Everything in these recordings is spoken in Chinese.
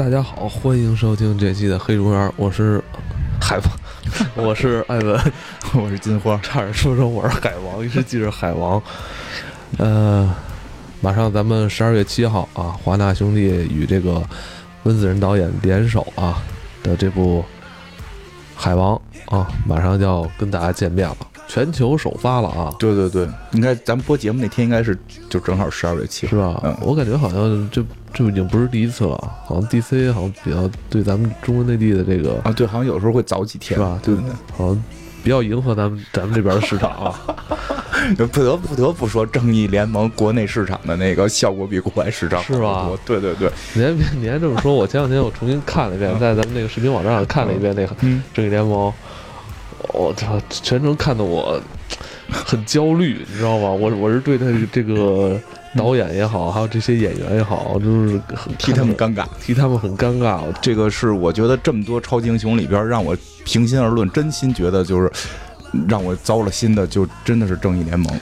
大家好，欢迎收听这期的黑竹园，我是海王，我是艾文，我是金花，差点说成我是海王，一直记着海王。呃，马上咱们十二月七号啊，华纳兄弟与这个温子仁导演联手啊的这部《海王》啊，马上就要跟大家见面了，全球首发了啊，对对对，应该咱们播节目那天应该是就正好十二月七号，是吧？嗯。我感觉好像这这已经不是第一次了，好像 DC 好像比较对咱们中国内地的这个啊，对，好像有时候会早几天，是吧？对对，好像比较迎合咱们咱们这边的市场啊。对，不得不得不说，正义联盟国内市场的那个效果比国外市场好是吧？对对对，你还你还这么说，我前两天我重新看了一遍，在咱们那个视频网站上看了一遍那个《嗯，正义联盟》，我操，全程看得我很焦虑，你知道吗？我我是对他这个导演也好，还有这些演员也好，就是很替他们尴尬。替他们很尴尬。这个是我觉得这么多超级英雄里边，让我平心而论，真心觉得就是让我糟了心的，就真的是正义联盟。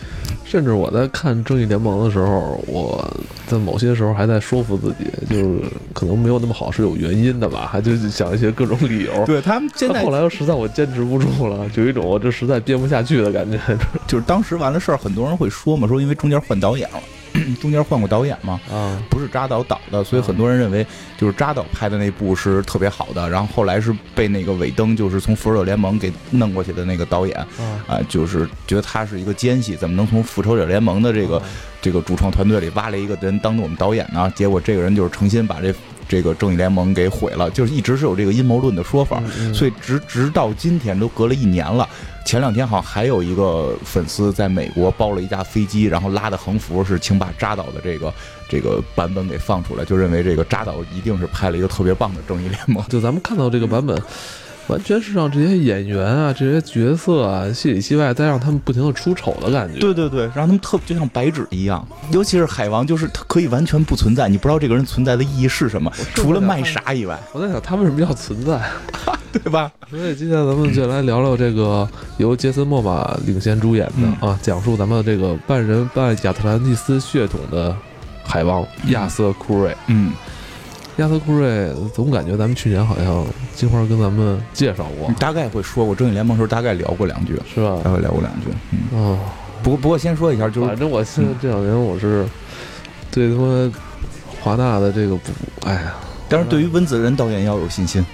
甚至我在看《正义联盟》的时候，我在某些时候还在说服自己，就是可能没有那么好是有原因的吧，还就想一些各种理由。对他们现在后来又实在我坚持不住了，就有一种我这实在编不下去的感觉就是当时完了事儿，很多人会说嘛，说因为中间换导演了，中间换过导演嘛，啊。不是扎导导的，所以很多人认为就是扎导拍的那部是特别好的，然后后来是被那个尾灯就是从复仇者联盟给弄过去的那个导演啊啊，就是觉得他是一个奸细，怎么能从复仇者联盟的这个这个主创团队里挖来一个人当我们导演呢？结果这个人就是诚心把这这个正义联盟给毁了，就是一直是有这个阴谋论的说法，嗯所以直直到今天都隔了一年了。前两天好像还有一个粉丝在美国包了一架飞机，然后拉的横幅是请把扎导的这个这个版本给放出来，就认为这个扎导一定是拍了一个特别棒的正义联盟。就咱们看到这个版本，完全是让这些演员啊、这些角色啊戏里戏外，再让他们不停的出丑的感觉。对对对，让他们特就像白纸一样，尤其是海王，就是他可以完全不存在，你不知道这个人存在的意义是什么，除了卖傻以外，我在想他为什么要存在？对吧？所以今天咱们就来聊聊这个由杰森·莫玛领衔主演的、啊，讲述咱们这个半人半亚特兰蒂斯血统的海王亚瑟·库瑞。嗯，亚瑟·库瑞总感觉咱们去年好像金花跟咱们介绍过你，大概会说过正义联盟时候大概聊过两句，是吧？大概聊过两句。嗯，哦，不过不过先说一下，就是反正我现在这两年我是对他妈华纳的这个不，哎呀，但是对于温子仁导演要有信心。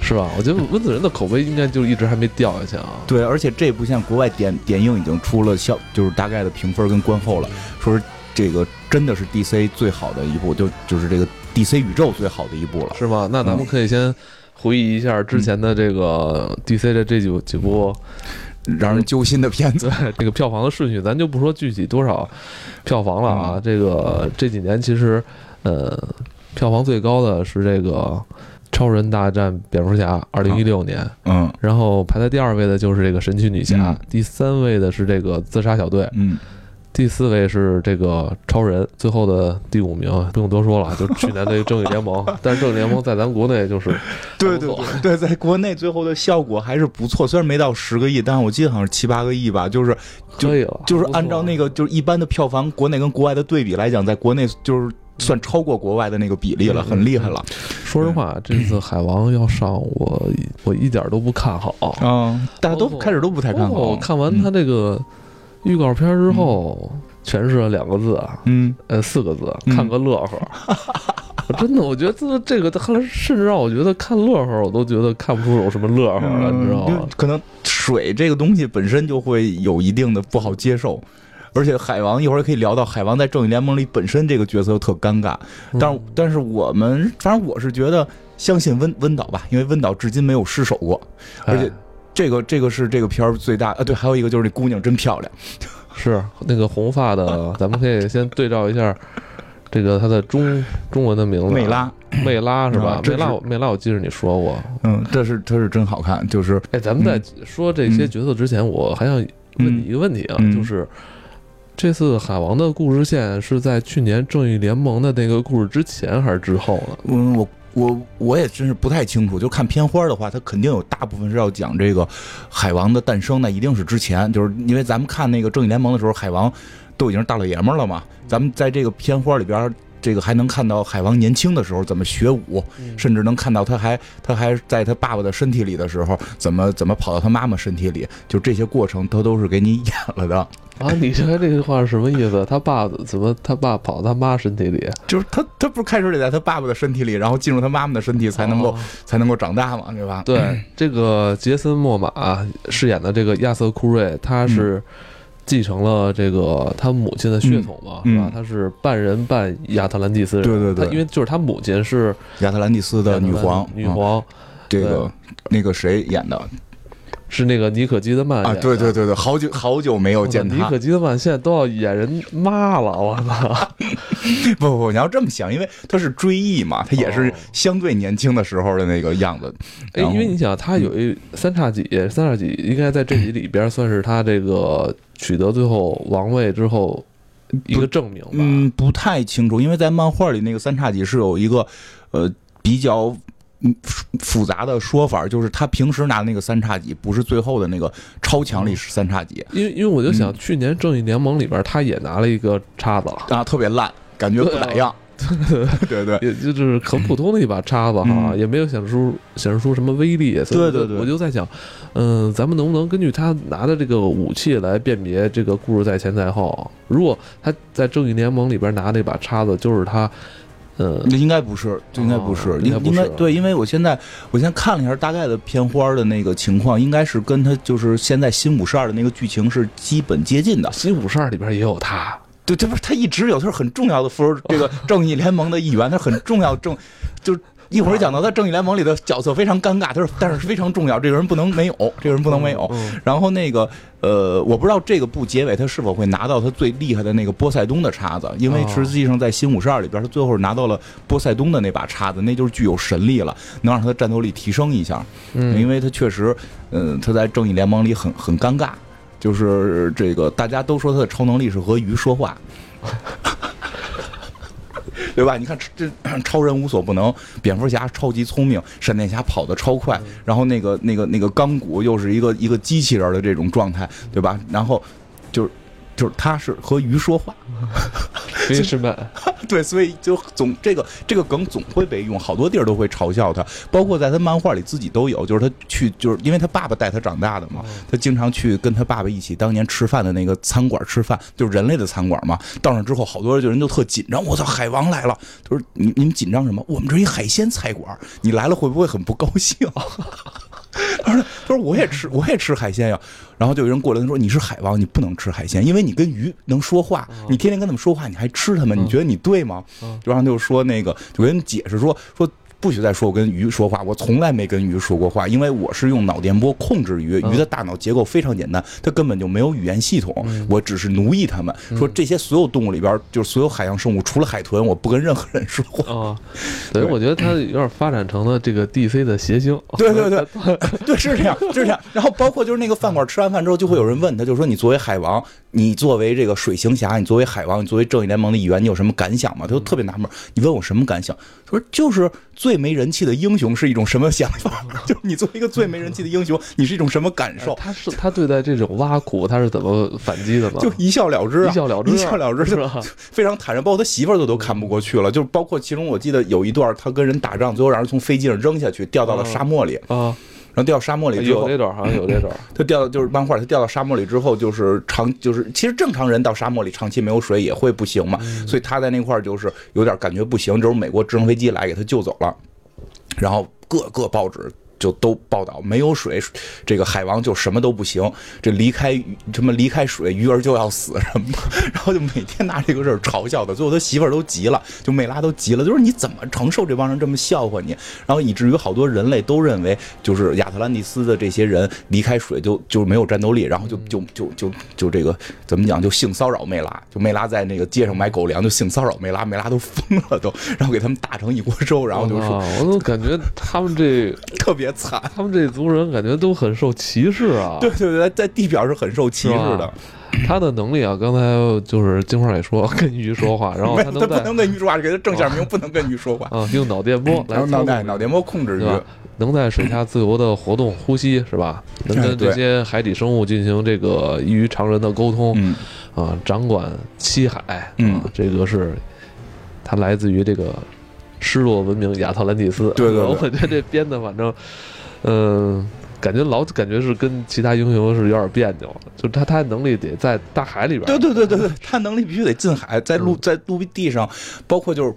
是吧？我觉得温子仁的口碑应该就一直还没掉下去啊。对，而且这部现在国外点点映已经出了效，就是大概的评分跟观后了，说是这个真的是 DC 最好的一部，就就是这个 DC 宇宙最好的一部了。是吗？那咱们可以先回忆一下之前的这个 DC 的这几几部，让人揪心的片子 对，这个票房的顺序，咱就不说具体多少票房了啊。这个这几年其实，呃，票房最高的是这个《超人大战蝙蝠侠》，二零一六年。嗯然后排在第二位的就是这个神奇女侠，嗯第三位的是这个自杀小队，嗯，第四位是这个超人，最后的第五名不用多说了，就去年的正义联盟。但是正义联盟在咱国内就是 对对对对，在国内最后的效果还是不错，虽然没到十个亿，但是我记得好像是七八个亿吧，就是就可以了，就是按照。那个就是一般的票房，国内跟国外的对比来讲，在国内就是算超过国外的那个比例了，嗯很厉害了。说实话，这次海王要上，我我一点都不看好。嗯，大家都开始都不太看好。看完他这个预告片之后，诠释了两个字啊，嗯，呃，四个字，嗯看个乐呵。我 真的，我觉得这这个，后来甚至让我觉得看乐呵，我都觉得看不出有什么乐呵了，你知道吗？可能水这个东西本身就会有一定的不好接受。而且海王一会儿可以聊到海王在正义联盟里本身这个角色又特尴尬，但是但是我们反正我是觉得相信温温导吧，因为温导至今没有失手过，而且哎这个这个是这个片儿最大啊，对，还有一个就是这姑娘真漂亮，是那个红发的，咱们可以先对照一下这个她的中中文的名字，梅拉，梅拉 是吧？梅？拉梅，拉，我记得你说过。嗯，这是这是真好看，就是哎，咱们在说这些角色之前，我还想问你一个问题啊，嗯。就是这次海王的故事线是在去年正义联盟的那个故事之前还是之后呢？嗯，我我我也真是不太清楚。就看片花的话，它肯定有大部分是要讲这个海王的诞生，那一定是之前，就是因为咱们看那个正义联盟的时候，海王都已经是大老爷们儿了嘛。咱们在这个片花里边这个还能看到海王年轻的时候怎么学武，甚至能看到他还他还在他爸爸的身体里的时候怎么怎么跑到他妈妈身体里，就这些过程他都是给你演了的。啊，你刚才这句话是什么意思？他爸怎么他爸跑他妈身体里？就是他他不是开始得在他爸爸的身体里，然后进入他妈妈的身体才能够才能够长大嘛，对吧？对，这个杰森·莫玛饰演的这个亚瑟·库瑞，他是继承了这个他母亲的血统嘛，是吧？他是半人半亚特兰蒂斯人，对对对，因为就是他母亲是亚特兰蒂斯的女皇，女皇，这个那个谁演的？是那个尼可基德曼啊，对对对对，好久好久没有见他。尼可基德曼现在都要演人妈了，我操！不不不，你要这么想，因为他是追忆嘛，他也是相对年轻的时候的那个样子。哎，因为你想，他有一三叉戟，三叉戟应该在这集里边算是他这个取得最后王位之后一个证明吧？嗯，不太清楚，因为在漫画里那个三叉戟是有一个呃比较。复杂的说法就是，他平时拿的那个三叉戟不是最后的那个超强力士三叉戟。因为，因为我就想，去年正义联盟里边，他也拿了一个叉子啊，特别烂，感觉不咋样。对对，也就是很普通的一把叉子哈，也没有显示出显示出什么威力。对对对，我就在想，嗯，咱们能不能根据他拿的这个武器来辨别这个故事在前在后？如果他在正义联盟里边拿那把叉子，就是他。嗯，那应该不是，就应该不是，应应该对，因为我现在我现在看了一下大概的片花的那个情况，应该是跟他就是现在新五十二的那个剧情是基本接近的。新五十二里边也有他，对，这不是他一直有，他是很重要的复仇这个正义联盟的一员，他很重要正就。一会儿讲到他正义联盟里的角色非常尴尬，他说但是非常重要，这个人不能没有，这个人不能没有。然后那个呃，我不知道这个部结尾他是否会拿到他最厉害的那个波塞冬的叉子，因为实际上在新五十二里边，他最后拿到了波塞冬的那把叉子，那就是具有神力了，能让他的战斗力提升一下。嗯，因为他确实，嗯，他在正义联盟里很很尴尬，就是这个大家都说他的超能力是和鱼说话。对吧？你看这 超人无所不能，蝙蝠侠超级聪明，闪电侠跑得超快，然后那个那个那个钢骨又是一个一个机器人的这种状态，对吧？然后就是。就是他是和鱼说话，非是曼，对，所以就总这个这个梗总会被用，好多地儿都会嘲笑他，包括在他漫画里自己都有，就是他去，就是因为他爸爸带他长大的嘛，他经常去跟他爸爸一起当年吃饭的那个餐馆吃饭，就是人类的餐馆嘛。到那之后，好多人就人都特紧张，我操，海王来了！他说你你们紧张什么？我们这一海鲜菜馆，你来了会不会很不高兴？他说：“他说我也吃，我也吃海鲜呀。然后就有人过来，他说你是海王，你不能吃海鲜，因为你跟鱼能说话，你天天跟他们说话，你还吃他们，你觉得你对吗？然后就说那个，就跟人解释说说。”不许再说我跟鱼说话，我从来没跟鱼说过话，因为我是用脑电波控制鱼，鱼的大脑结构非常简单，它根本就没有语言系统，我只是奴役它们。说这些所有动物里边，就是所有海洋生物，除了海豚，我不跟任何人说话。啊，所以我觉得它有点发展成了这个 DC 的谐星。对对对，对是这样，是这样。然后包括就是那个饭馆吃完饭之后，就会有人问他，就说你作为海王，你作为这个水行侠，你作为海王，你作为正义联盟的一员，你有什么感想吗？他就特别纳闷，你问我什么感想？他说就是最。没人气的英雄是一种什么想法？就是你作为一个最没人气的英雄，你是一种什么感受？他是他对待这种挖苦，他是怎么反击的呢？就一笑了之，一笑了之，一笑了之，就非常坦然。包括他媳妇儿都都看不过去了。就是包括其中，我记得有一段他跟人打仗，最后让人从飞机上扔下去，掉到了沙漠里啊。然后掉沙漠里之后，有这段好像有这段。他掉就是漫画，他掉到沙漠里之后，就是长就是其实正常人到沙漠里长期没有水也会不行嘛。所以他在那块儿就是有点感觉不行，就是美国直升飞机来给他救走了。然后各个报纸。就都报道没有水，这个海王就什么都不行。这离开什么离开水，鱼儿就要死什么。然后就每天拿这个事儿嘲笑他，最后他媳妇儿都急了，就梅拉都急了，就是你怎么承受这帮人这么笑话你？然后以至于好多人类都认为，就是亚特兰蒂斯的这些人离开水就就没有战斗力，然后就就就就就这个怎么讲，就性骚扰梅拉，就梅拉在那个街上买狗粮就性骚扰梅拉，梅拉都疯了都，然后给他们打成一锅粥，然后就说，我都感觉他们这 特别。惨，他们这族人感觉都很受歧视啊！对对对，在地表是很受歧视的。他的能力啊，刚才就是金花也说跟鱼说话，然后他能不能跟鱼说话，给他正下名，不能跟鱼说话啊，用脑电波来脑袋脑电波控制鱼，能在水下自由的活动呼吸是吧？能跟这些海底生物进行这个异于常人的沟通啊，掌管七海，嗯，这个是。它来自于这个失落文明亚特兰蒂斯。对对对 我觉得这编的反正，嗯、感觉老感觉是跟其他英雄是有点别扭，就他他能力得在大海里边。对对对对对，他能力必须得进海，在陆嗯在陆地上，包括就是。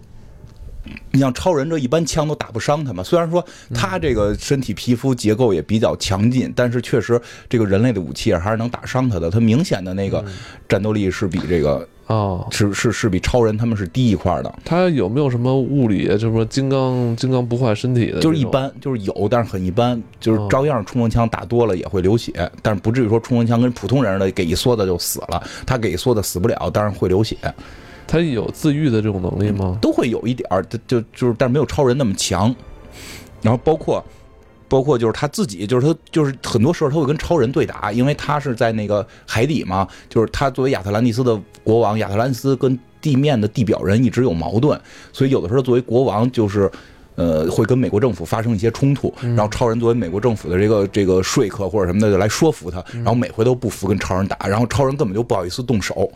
你像超人这一般枪都打不伤他嘛，虽然说他这个身体皮肤结构也比较强劲，但是确实这个人类的武器还是能打伤他的。他明显的那个战斗力是比这个哦，是是是比超人他们是低一块儿的，他有没有什么物理，什么金刚金刚不坏身体的？就是一。般，就是有，但是很一般，就是哦照样冲锋枪打多了也会流血，但是不至于说冲锋枪跟普通人的给一梭子就死了，他给一梭子死不了，但是会流血。他有自愈的这种能力吗？都会有一点儿，就就就是，但是没有超人那么强。然后包括包括就是他自己，就是他就是很多时候他会跟超人对打，因为他是在那个海底嘛，就是他作为亚特兰蒂斯的国王，亚特兰蒂斯跟地面的地表人一直有矛盾，所以有的时候作为国王就是。呃，会跟美国政府发生一些冲突，然后超人作为美国政府的这个这个说客或者什么的，就来说服他，然后每回都不服，跟超人打，然后超人根本就不好意思动手，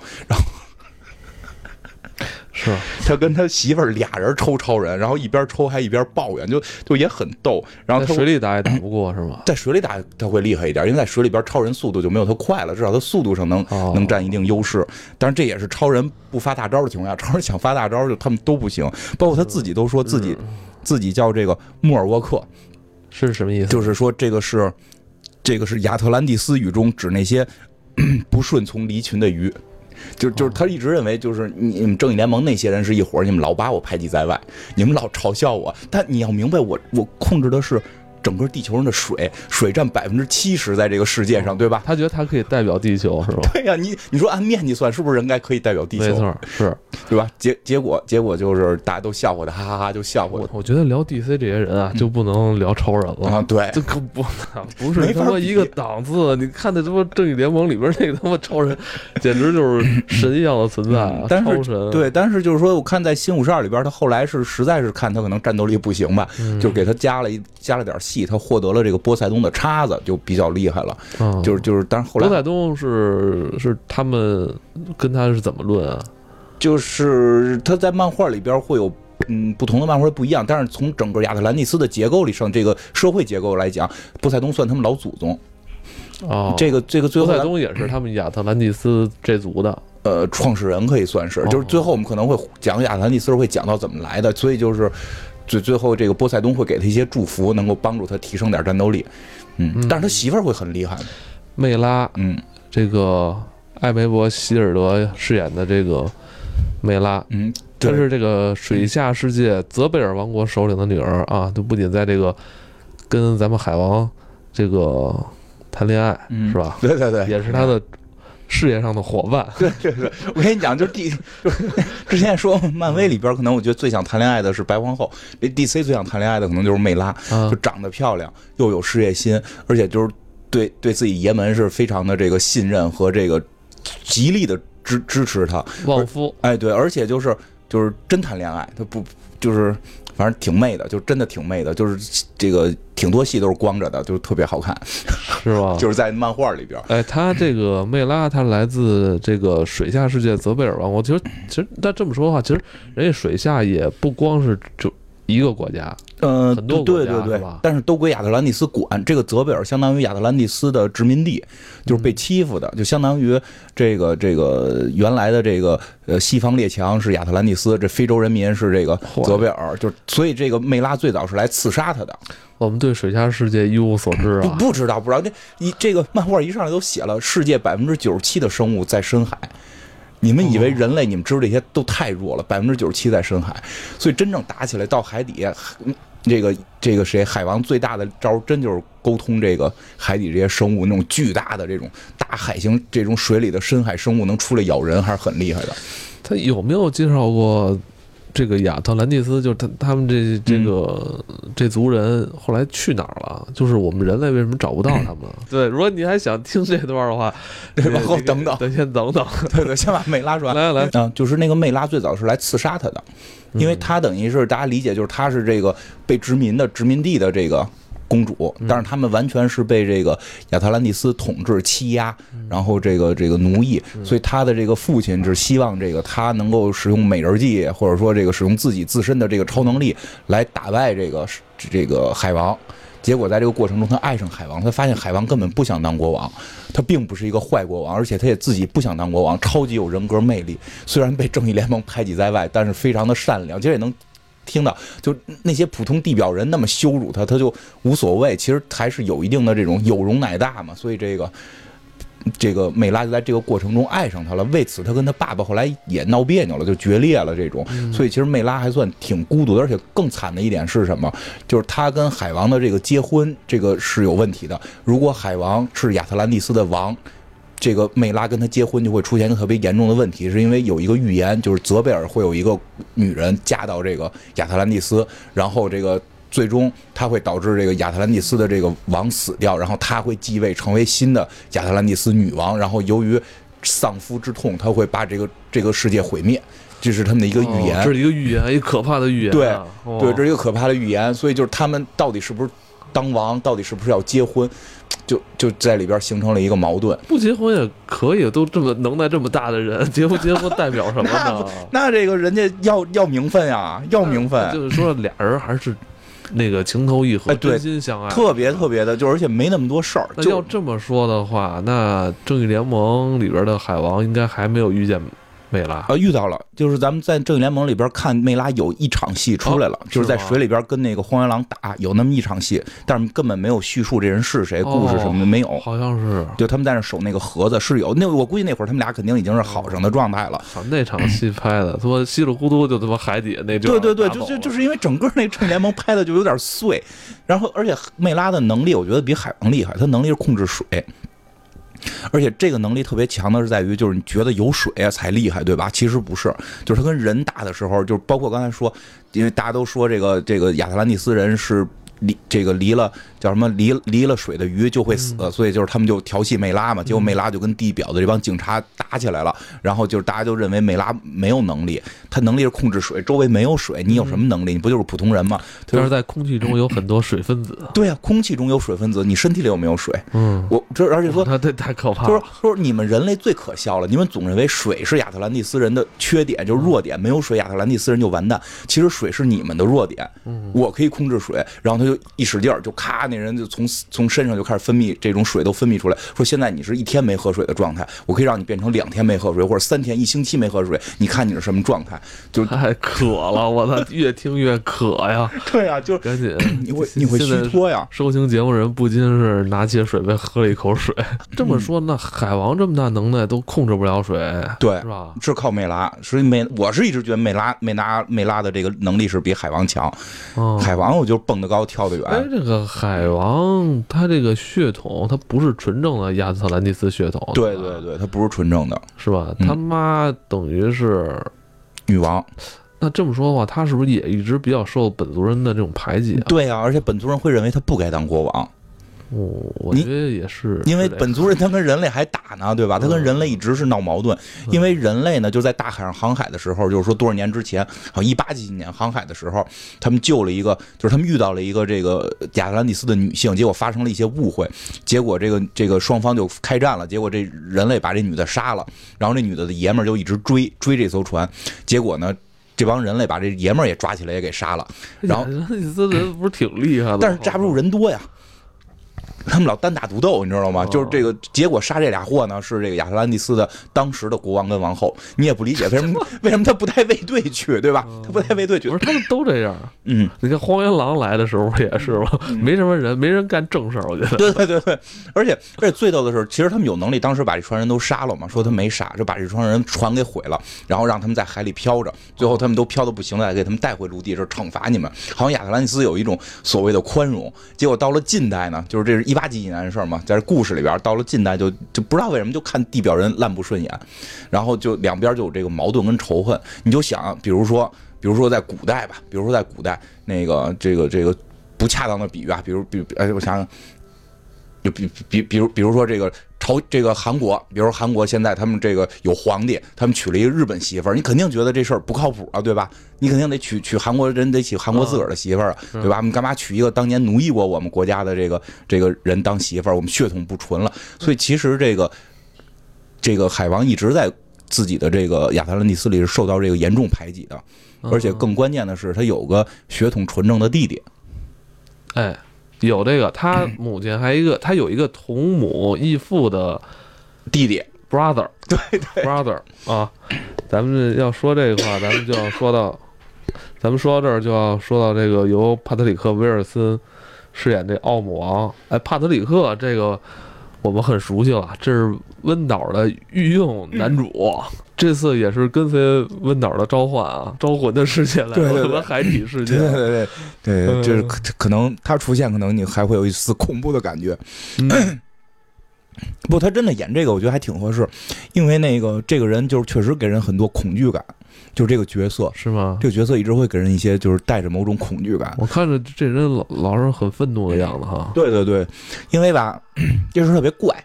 是，他跟他媳妇儿俩人抽超人，然后一边抽还一边抱怨，就就也很逗。然后他在水里打也打不过是吗？在水里打他会厉害一点，因为在水里边超人速度就没有他快了，至少他速度上能、哦能占一定优势。但是这也是超人不发大招的情况下，超人想发大招就他们都不行，包括他自己都说自己、自己叫这个莫尔沃克，是什么意思？就是说这个是这个是亚特兰蒂斯语中指那些 不顺从离群的鱼。就就是他一直认为，就是你你们正义联盟那些人是一伙，你们老把我排挤在外，你们老嘲笑我。但你要明白我，我控制的是整个地球上的水，水占百分之七十在这个世界上，对吧？他觉得他可以代表地球是吧？对呀、你你说按面积算，是不是应该可以代表地球？没错，是对吧？结结果结果就是大家都笑话他，哈哈哈就笑话我我觉得聊 DC 这些人啊，就不能聊超人了啊，了。对，这可不不是他妈一个档次，你看那他妈正义联盟里边那个他妈超人，简直就是神一样的存在啊！嗯但是超神，对，但是就是说，我看在新五十二里边，他后来是实在是看他可能战斗力不行吧，嗯就给他加了一加了点戏，他获得了这个波塞冬的叉子，就比较厉害了。嗯就是就是，但是后来波塞冬是是他们跟他是怎么论啊？就是他在漫画里边会有。嗯，不同的漫画不一样，但是从整个亚特兰蒂斯的结构里上，这个社会结构来讲，波塞冬算他们老祖宗。哦，这个这个最后波塞冬也是他们亚特兰蒂斯这族的。呃创始人可以算是，哦就是最后我们可能会讲亚特兰蒂斯会讲到怎么来的，所以就是最最后这个波塞冬会给他一些祝福，能够帮助他提升点战斗力。嗯，嗯但是他媳妇儿会很厉害。魅拉，嗯这个艾梅伯希尔德饰演的这个魅拉，嗯，她是这个水下世界泽贝尔王国首领的女儿啊，就不仅在这个跟咱们海王这个谈恋爱、嗯是吧？对对对，也是他的事业上的伙伴。对对对我跟你讲，就是第就是之前说漫威里边，可能我觉得最想谈恋爱的是白皇后，这 DC 最想谈恋爱的可能就是梅拉，啊就长得漂亮，又有事业心，而且就是对对自己爷们是非常的这个信任和这个极力的支支持他。旺夫，哎，对，而且就是就是真谈恋爱，他不就是反正挺媚的，就真的挺媚的，就是这个挺多戏都是光着的，就是特别好看，是吧？就是在漫画里边。哎，他这个魅拉，他来自这个水下世界泽贝尔王国。其实，其实但这么说的话，其实人家水下也不光是就一个国家，呃，很多国对对对但是都归亚特兰蒂斯管。这个泽贝尔相当于亚特兰蒂斯的殖民地，就是被欺负的，就相当于这个这个原来的这个呃西方列强是亚特兰蒂斯，这非洲人民是这个泽贝尔，就所以这个梅拉最早是来刺杀他的。我们对水下世界一无所知不啊。不知道不知道，这一这个漫画一上来都写了，世界百分之九十七的生物在深海。你们以为人类，你们知道这些都太弱了，百分之九十七在深海，所以真正打起来到海底，这个这个谁海王最大的招儿真就是沟通这个海底这些生物，那种巨大的这种大海星这种水里的深海生物能出来咬人，还是很厉害的。他有没有介绍过这个亚特兰蒂斯？就是他他们这这个、这族人后来去哪儿了？就是我们人类为什么找不到他们？对，如果你还想听这段的话，对往后等等等先等等。对对，先把妹拉出来。来来，嗯，就是那个妹拉最早是来刺杀他的，因为他等于是大家理解就是他是这个被殖民的殖民地的这个公主，但是他们完全是被这个亚特兰蒂斯统治欺压，然后这个这个奴役，所以他的这个父亲是希望这个他能够使用美人计，或者说这个使用自己自身的这个超能力来打败这个这个海王。结果在这个过程中，他爱上海王，他发现海王根本不想当国王，他并不是一个坏国王，而且他也自己不想当国王，超级有人格魅力。虽然被正义联盟排挤在外，但是非常的善良。其实也能听到，就那些普通地表人那么羞辱他，他就无所谓。其实还是有一定的这种有容乃大嘛。所以这个。这个美拉就在这个过程中爱上他了，为此他跟他爸爸后来也闹别扭了，就决裂了。这种，所以其实美拉还算挺孤独的，而且更惨的一点是什么？就是他跟海王的这个结婚，这个是有问题的。如果海王是亚特兰蒂斯的王，这个美拉跟他结婚就会出现一个特别严重的问题，是因为有一个预言，就是泽贝尔会有一个女人嫁到这个亚特兰蒂斯，然后这个。最终，它会导致这个亚特兰蒂斯的这个王死掉，然后他会继位成为新的亚特兰蒂斯女王。然后由于丧夫之痛，他会把这个这个世界毁灭。这是他们的一个预言，这是一个预言，一个可怕的预言。对，对，这是一个可怕的预言。所以就是他们到底是不是当王，到底是不是要结婚，就就在里边形成了一个矛盾。不结婚也可以，都这么能耐这么大的人，结不结婚代表什么呢？那这个人家要要名分呀，要名分。就是说俩人还是。那个情投意合，真心相爱，特别特别的，就而且没那么多事儿。那要这么说的话，那正义联盟里边的海王应该还没有遇见。美拉啊，遇到了，就是咱们在正义联盟里边看，梅拉有一场戏出来了，就是在水里边跟那个荒原狼打，有那么一场戏，但是根本没有叙述这人是谁，故事什么的没有，好像是，就他们在那守那个盒子是有，那我估计那会儿他们俩肯定已经是好上的状态了。那场戏拍的，他妈稀里糊涂就他妈海底那对对对，就就就是因为整个那正义联盟拍的就有点碎，然后而且梅拉的能力我觉得比海王厉害，他能力是控制水。而且这个能力特别强的是在于，就是你觉得有水才厉害，对吧？其实不是，就是他跟人打的时候，就包括刚才说，因为大家都说这个这个亚特兰蒂斯人是。离这个离了叫什么离离了水的鱼就会死，所以就是他们就调戏梅拉嘛，结果梅拉就跟地表的这帮警察打起来了，然后就是大家就认为梅拉没有能力，他能力是控制水，周围没有水，你有什么能力？你不就是普通人吗？就是在空气中有很多水分子。对呀，空气中有水分子，你身体里有没有水？嗯，我这而且说他这太可怕了。说说你们人类最可笑了，你们总认为水是亚特兰蒂斯人的缺点，就是弱点，没有水亚特兰蒂斯人就完蛋。其实水是你们的弱点，我可以控制水，然后他就一。使劲儿就咔，那人就从从身上就开始分泌这种水都分泌出来，说现在你是一天没喝水的状态，我可以让你变成两天没喝水，或者三天一星期没喝水，你看你是什么状态？就太渴了，我操，越听越渴呀！对呀，就赶紧，你会你会虚脱呀。收听节目人不禁是拿起水杯喝了一口水。这么说，那海王这么大能耐都控制不了水，对，是吧？是靠美拉，所以美我是一直觉得美拉美拉美拉的这个能力是比海王强。海王我就蹦得高跳得远。这个海王，他这个血统，他不是纯正的亚特兰蒂斯血统。对对对，他不是纯正的，是吧？他妈等于是女王。那这么说的话，他是不是也一直比较受本族人的这种排挤？对呀，而且本族人会认为他不该当国王。哦，我觉得也是，因为本族人他跟人类还打呢，对吧？他跟人类一直是闹矛盾，因为人类呢就在大海上航海的时候，就是说多少年之前，好一八几几年航海的时候，他们救了一个，就是他们遇到了一个这个亚特兰蒂斯的女性，结果发生了一些误会，结果这个这个双方就开战了，结果这人类把这女的杀了，然后这女的的爷们儿就一直追追这艘船，结果呢，这帮人类把这爷们儿也抓起来也给杀了，然后亚特兰蒂斯人不是挺厉害的，但是架不住人多呀。他们老单打独斗，你知道吗？就是这个结果，杀这俩货呢，是这个亚特兰蒂斯的当时的国王跟王后。你也不理解为什么？为什么他不带卫队去，对吧？他不带卫队去，不是他们都这样。嗯，你看荒原狼来的时候也是吧？没什么人，没人干正事儿，我觉得。对对对对，而且而且最逗的是，其实他们有能力，当时把这船人都杀了嘛。说他没杀，就把这船人船给毁了，然后让他们在海里漂着，最后他们都漂的不行了，给他们带回陆地，是惩罚你们。好像亚特兰蒂斯有一种所谓的宽容，结果到了近代呢，就是这是一八几几年的事儿嘛，在这故事里边，到了近代就就不知道为什么就看地表人烂不顺眼，然后就两边就有这个矛盾跟仇恨。你就想，比如说，比如说在古代吧，比如说在古代那个这个这个不恰当的比喻啊，比如比哎，我想想，就比比比如比如说这个朝这个韩国，比如韩国现在他们这个有皇帝，他们娶了一个日本媳妇儿，你肯定觉得这事儿不靠谱啊，对吧？你肯定得娶娶韩国人，得娶韩国自个儿的媳妇儿啊，对吧？你干嘛娶一个当年奴役过我们国家的这个这个人当媳妇儿？我们血统不纯了，所以其实这个这个海王一直在自己的这个亚特兰蒂斯里是受到这个严重排挤的，而且更关键的是，他有个血统纯正的弟弟。哎，有这个，他母亲还一个，他有一个同母异父的弟弟，brother，对对，brother 啊，咱们要说这个话，咱们就要说到，咱们说到这儿就要说到这个由帕特里克·威尔森饰演这奥姆王。哎，帕特里克这个我们很熟悉了，这是温导的御用男主，这次也是跟随温导的召唤啊，招魂的世界来了海底世界。对。对对对，嗯。就是可可能他出现，可能你还会有一丝恐怖的感觉。嗯。不，他真的演这个，我觉得还挺合适，因为那个这个人就是确实给人很多恐惧感，就是这个角色，是吗？这个角色一直会给人一些就是带着某种恐惧感。我看着这人老老是很愤怒的样子哈。对对对，因为吧，这事特别怪，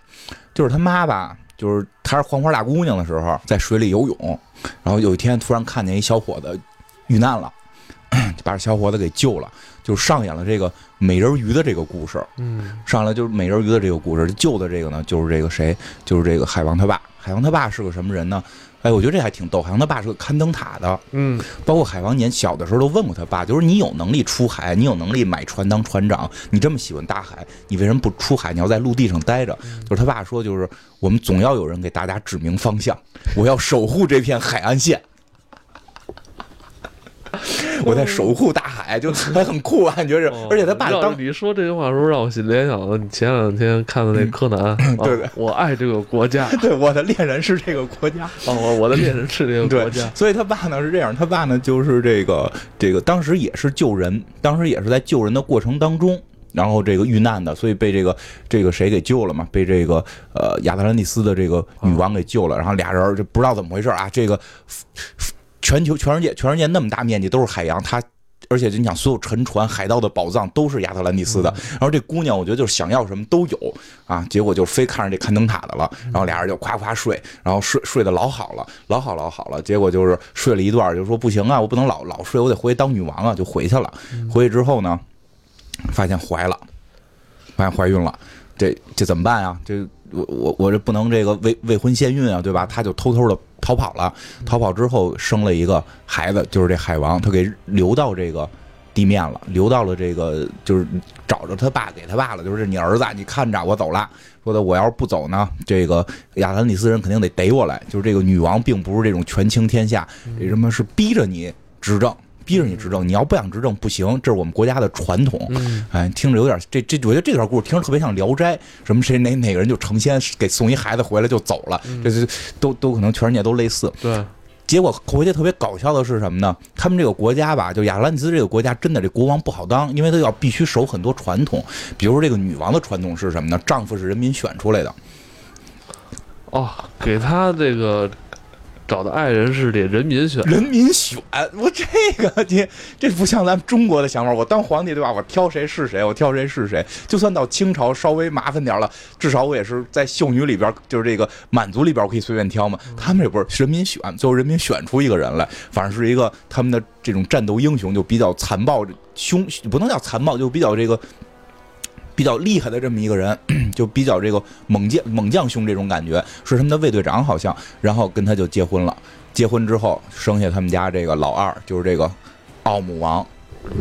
就是他妈吧，就是她是黄花大姑娘的时候，在水里游泳，然后有一天突然看见一小伙子遇难了，就 把这小伙子给救了，就上演了这个美人鱼的这个故事。嗯上来就是美人鱼的这个故事，救的这个呢，就是这个谁，就是这个海王他爸。海王他爸是个什么人呢？哎，我觉得这还挺逗。海王他爸是个看灯塔的，嗯包括海王年小的时候都问过他爸，就是你有能力出海，你有能力买船当船长，你这么喜欢大海，你为什么不出海？你要在陆地上待着？就是他爸说，就是我们总要有人给大家指明方向，我要守护这片海岸线。我在守护大海，就还很酷啊！你觉着？而且他爸当让你说这句话的时候，让我联想到你前两天看的那柯南，对对我爱这个国家，对我的恋人是这个国家，哦，我我的恋人是这个国家，，所以他爸呢是这样，他爸呢就是这个这个当时也是救人，当时也是在救人的过程当中。然后这个遇难的，所以被这个这个谁给救了嘛？被这个呃亚特兰蒂斯的这个女王给救了。然后俩人就不知道怎么回事啊。这个全球全世界全世界那么大面积都是海洋，他而且就你想所有沉船海盗的宝藏都是亚特兰蒂斯的。然后这姑娘我觉得就是想要什么都有啊，结果就非看上这看灯塔的了。然后俩人就夸夸睡，然后睡睡得老好了，老好老好了。结果就是睡了一段，就说不行啊，我不能老老睡，我得回去当女王啊，就回去了。回去之后呢，发现怀了，发现怀孕了，这这怎么办啊？这我我我这不能这个未未婚先孕啊，对吧？他就偷偷的逃跑了，逃跑之后生了一个孩子，就是这海王，他给留到这个地面了，留到了这个就是找着他爸给他爸了，就是你儿子，你看着我走了。说的我要是不走呢，这个亚特兰蒂斯人肯定得逮我来。就是这个女王并不是这种权倾天下，这什么是逼着你执政，逼着你执政。你要不想执政不行，这是我们国家的传统。嗯哎，听着有点这这，我觉得这段故事听着特别像《聊斋》，什么谁哪哪个人就成仙给送一孩子回来就走了，这这都都可能全世界都类似。对，结果回去特别搞笑的是什么呢？他们这个国家吧，就亚特兰蒂斯这个国家，真的这国王不好当，因为他要必须守很多传统，比如说这个女王的传统是什么呢？丈夫是人民选出来的，哦，给他这个找的爱人是得人民选，人民选。我这个你这不像咱们中国的想法，我当皇帝对吧？我挑谁是谁，我挑谁是谁。就算到清朝稍微麻烦点了，至少我也是在秀女里边，就是这个满族里边，我可以随便挑嘛。他们也不是人民选，最后人民选出一个人来，反正是一个他们的这种战斗英雄，就比较残暴凶，不能叫残暴，就比较这个。比较厉害的这么一个人，就比较这个猛将猛将兄这种感觉，是他们的卫队长好像，然后跟他就结婚了。结婚之后生下他们家这个老二，就是这个奥姆王。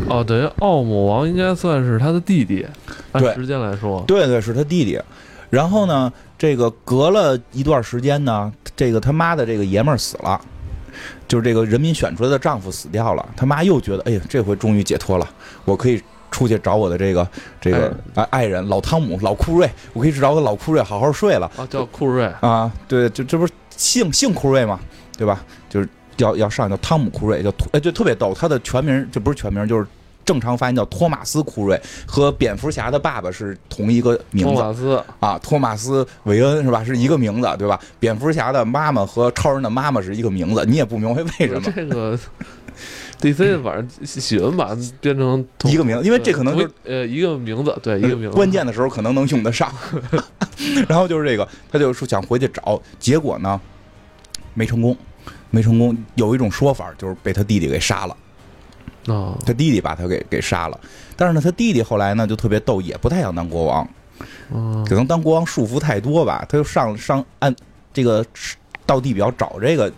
哦，等于奥姆王应该算是他的弟弟，按对时间来说，对对，是他弟弟。然后呢，这个隔了一段时间呢，这个他妈的这个爷们儿死了，就是这个人民选出来的丈夫死掉了。他妈又觉得，哎呀，这回终于解脱了，我可以出去找我的这个这个啊爱人老汤姆老库瑞，我可以去找我的老库瑞好好睡了。啊，叫库瑞，啊，对，这这不是姓姓库瑞嘛，对吧？就是要要上叫汤姆库瑞，叫哎，就特别逗，他的全名这不是全名，就是正常发音叫托马斯·库瑞，和蝙蝠侠的爸爸是同一个名字托马斯啊，托马斯·韦恩是吧？是一个名字，对吧？蝙蝠侠的妈妈和超人的妈妈是一个名字，你也不明白为什么这个 DC 反正喜欢把它变成一个名字，因为这可能就是呃一个名字，对一个名字，关键的时候可能能用得上。然后就是这个，他就说想回去找，结果呢没成功，没成功。有一种说法就是被他弟弟给杀了。哦，他弟弟把他给给杀了，但是呢，他弟弟后来呢就特别逗，也不太想当国王，可能当国王束缚太多吧，他就上上按这个到地表找这个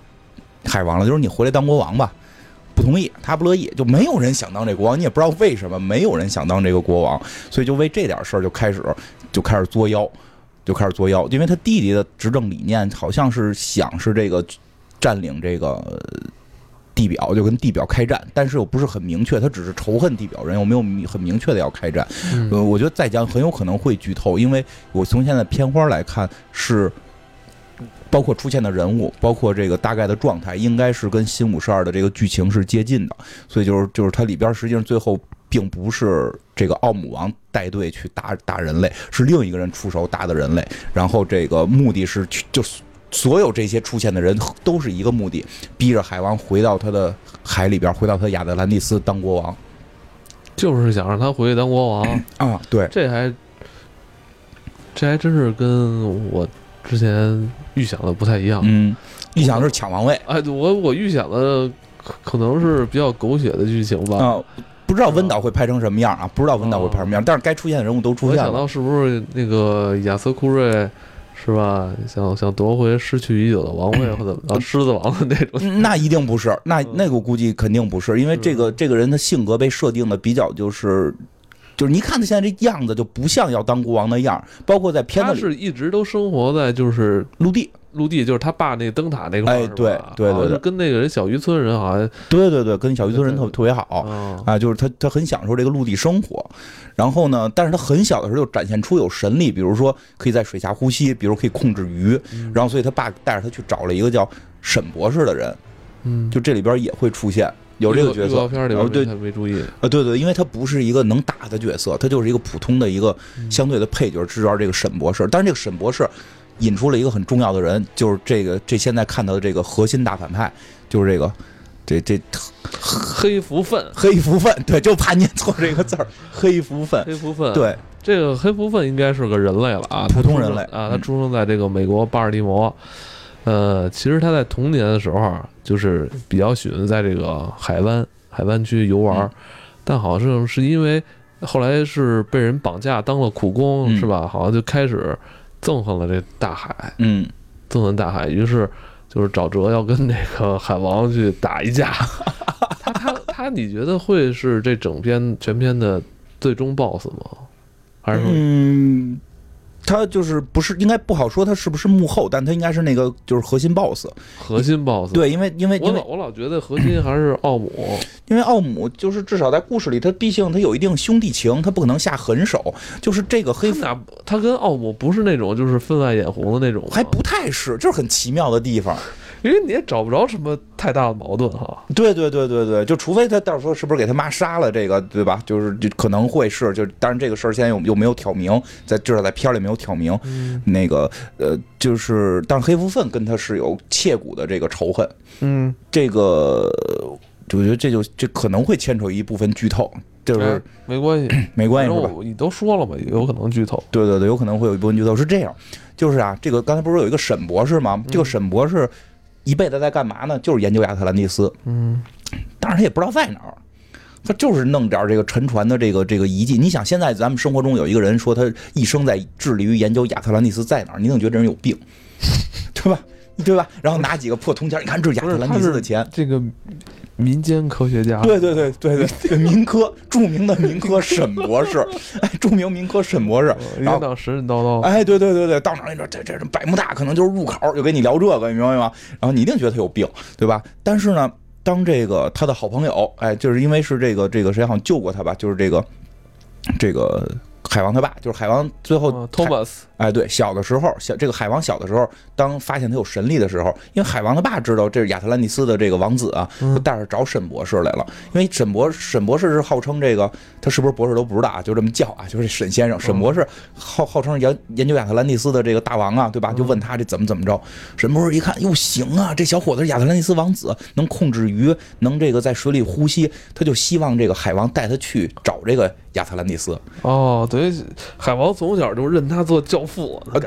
海王了，就是你回来当国王吧，不同意，他不乐意，就没有人想当这国王，你也不知道为什么没有人想当这个国王，所以就为这点事儿就开始就开始作妖，就开始作妖，因为他弟弟的执政理念好像是想是这个占领这个。地表就跟地表开战，但是又不是很明确，他只是仇恨地表人，又没有很明确的要开战。呃，我觉得再讲很有可能会剧透，因为我从现在片花来看，是包括出现的人物，包括这个大概的状态，应该是跟新五十二的这个剧情是接近的。所以就是就是它里边实际上最后并不是这个奥姆王带队去打打人类，是另一个人出手打的人类，然后这个目的是去就。所有这些出现的人都是一个目的，逼着海王回到他的海里边，回到他亚特兰蒂斯当国王，就是想让他回去当国王啊！对，这还这还真是跟我之前预想的不太一样。嗯，预想是抢王位。哎，我我预想的可能是比较狗血的剧情吧。啊，不知道温导会拍成什么样啊？不知道温导会拍什么样，但是该出现的人物都出现了。想到是不是那个亚瑟库瑞？是吧？想想夺回失去已久的王位或怎么着？狮子王的那种？那一定不是。那那个估计肯定不是，因为这个这个人的性格被设定的比较就是，就是你看他现在这样子就不像要当国王的样包括在片子里，是一直都生活在就是陆地。陆地就是他爸那灯塔那块儿，哎，对对对，跟那个人小渔村人好像，对对对，跟小渔村人特特别好啊，就是他他很享受这个陆地生活，然后呢，但是他很小的时候就展现出有神力，比如说可以在水下呼吸，比如可以控制鱼，然后所以他爸带着他去找了一个叫沈博士的人，嗯，就这里边也会出现有这个角色，片里边对没注意啊，对对，因为他不是一个能打的角色，他就是一个普通的一个相对的配角，知道这个沈博士，但是这个沈博士。引出了一个很重要的人，就是这个这现在看到的这个核心大反派，就是这个这这黑福分，黑福分，对，就怕念错这个字儿，黑福分，黑福分，对，这个黑福分应该是个人类了啊，普通人类啊，他出生在这个美国巴尔的摩，呃，其实他在童年的时候就是比较喜欢在这个海湾海湾区游玩，但好像是因为后来是被人绑架当了苦工，是吧？好像就开始。憎恨了这大海，嗯，憎恨大海，于是就是沼泽要跟那个海王去打一架。他 他他，你觉得会是这整篇全篇的最终 BOSS 吗？还是嗯？他就是不是应该不好说他是不是幕后，但他应该是那个就是核心 boss，核心 boss。对，因为因为我老我老觉得核心还是奥姆，因为奥姆就是至少在故事里，他毕竟他有一定兄弟情，他不可能下狠手。就是这个黑，他跟奥姆不是那种就是分外眼红的那种，还不太是，就是很奇妙的地方。因为你也找不着什么太大的矛盾哈。对对对对对，就除非他到时候是不是给他妈杀了这个，对吧？就是就可能会是，就当然这个事儿现在又又没有挑明，在至少在片里没有挑明。那个呃，就是但是黑福分跟他是有切骨的这个仇恨。嗯，这个我觉得这就这可能会牵扯一部分剧透，就是没关系，没关系是吧？你都说了嘛，有可能剧透。对对对，有可能会有一部分剧透。是这样，就是啊，这个刚才不是有一个沈博士吗？这个沈博士。一辈子在干嘛呢？就是研究亚特兰蒂斯。嗯，但是他也不知道在哪儿，他就是弄点这个沉船的这个这个遗迹。你想，现在咱们生活中有一个人说他一生在致力于研究亚特兰蒂斯在哪儿，你能觉得这人有病，对吧？对吧？然后拿几个破铜钱，你看这是亚特兰蒂斯的钱，这个。民间科学家，对对对对对，民科著名的民科沈博士，哎，著名民科沈博士，然后神神叨叨，哎，对对对对，到哪儿你说这这百慕大可能就是入口，就跟你聊这个，你明白吗？然后你一定觉得他有病，对吧？但是呢，当这个他的好朋友，哎，就是因为是这个这个谁好像救过他吧，就是这个这个海王他爸，就是海王最后托马斯，哎，对，小的时候，小这个海王小的时候，当发现他有神力的时候，因为海王他爸知道这是亚特兰蒂斯的这个王子啊，就带着找沈博士来了。因为沈博沈博士是号称这个，他是不是博士都不知道啊，就这么叫啊，就是沈先生。沈博士号号称研研究亚特兰蒂斯的这个大王啊，对吧？就问他这怎么怎么着。沈博士一看，哟，行啊，这小伙子是亚特兰蒂斯王子，能控制鱼，能这个在水里呼吸，他就希望这个海王带他去找这个亚特兰蒂斯。哦，等于海王从小就认他做教。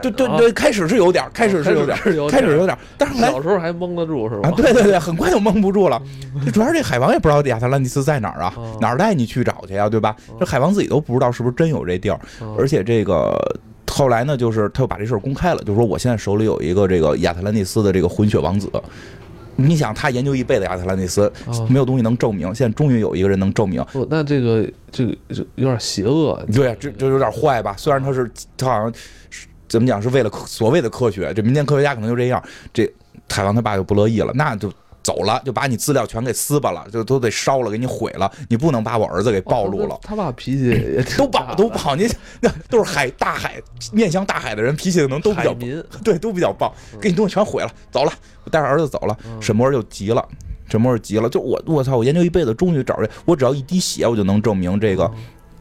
对对对，开始是有点，开始是有点，开始有点，但是小时候还蒙得住是吧？啊，对对对，很快就蒙不住了。这主要是这海王也不知道亚特兰蒂斯在哪儿啊，哪儿带你去找去啊，对吧？这海王自己都不知道是不是真有这地儿，而且这个后来呢，就是他又把这事儿公开了，就是说我现在手里有一个这个亚特兰蒂斯的这个混血王子。你想他研究一辈子亚特兰蒂斯，没有东西能证明，现在终于有一个人能证明。那这个这个有点邪恶，对，这这有点坏吧？虽然他是他好像怎么讲是为了所谓的科学，这民间科学家可能就这样。这海王他爸就不乐意了，那就。走了，就把你资料全给撕巴了，就都得烧了，给你毁了。你不能把我儿子给暴露了。他爸脾气也都暴，都不好。你那都是海大海面向大海的人，脾气可能都比较对，都比较暴。给你东西全毁了，走了，我带着儿子走了。沈默就急了，沈默急了，就我我操，我研究一辈子，终于找着，我只要一滴血，我就能证明这个。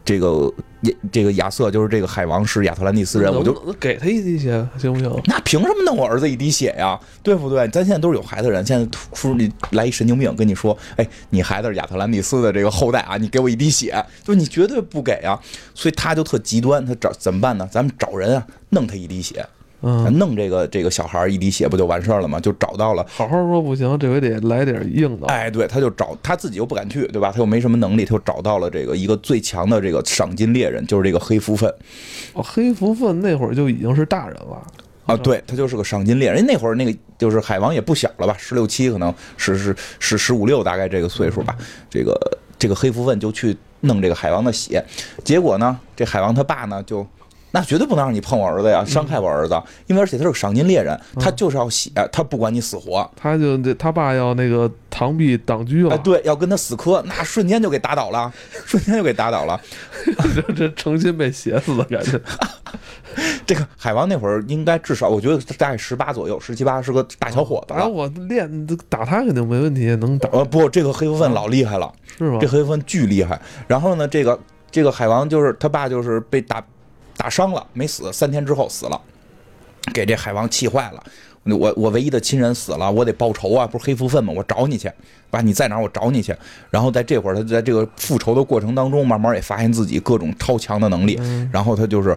这个亚这个亚瑟就是这个海王是亚特兰蒂斯人，我就给他一滴血行不行？那凭什么弄我儿子一滴血呀？对不对？咱现在都是有孩子人，现在叔你来一神经病跟你说，哎，你孩子是亚特兰蒂斯的这个后代啊，你给我一滴血，就你绝对不给啊！所以他就特极端，他找怎么办呢？咱们找人啊，弄他一滴血。嗯，弄这个这个小孩一滴血不就完事儿了吗？就找到了。好好说不行，这回得来点硬的。哎，对，他就找他自己又不敢去，对吧？他又没什么能力，他就找到了这个一个最强的这个赏金猎人，就是这个黑福分。哦，黑福分那会儿就已经是大人了啊！对他就是个赏金猎人，那会儿那个就是海王也不小了吧？十六七可能是是是十五六大概这个岁数吧。这个这个黑福分就去弄这个海王的血，结果呢，这海王他爸呢就。那绝对不能让你碰我儿子呀，伤害我儿子，因为而且他是个赏金猎人，他就是要血，他不管你死活，他就这他爸要那个螳臂挡车了，对，要跟他死磕，那瞬间就给打倒了，瞬间就给打倒了，这这诚心被写死的感觉。这个海王那会儿应该至少，我觉得大概十八左右，十七八是个大小伙子。然后我练打他肯定没问题，能打。呃，不，这个黑福分老厉害了，是吗？这黑福分巨厉害。然后呢，这个这个海王就是他爸，就是被打。打伤了没死，三天之后死了，给这海王气坏了。我我唯一的亲人死了，我得报仇啊！不是黑福分吗？我找你去，把你在哪儿？我找你去。然后在这会儿，他在这个复仇的过程当中，慢慢也发现自己各种超强的能力。然后他就是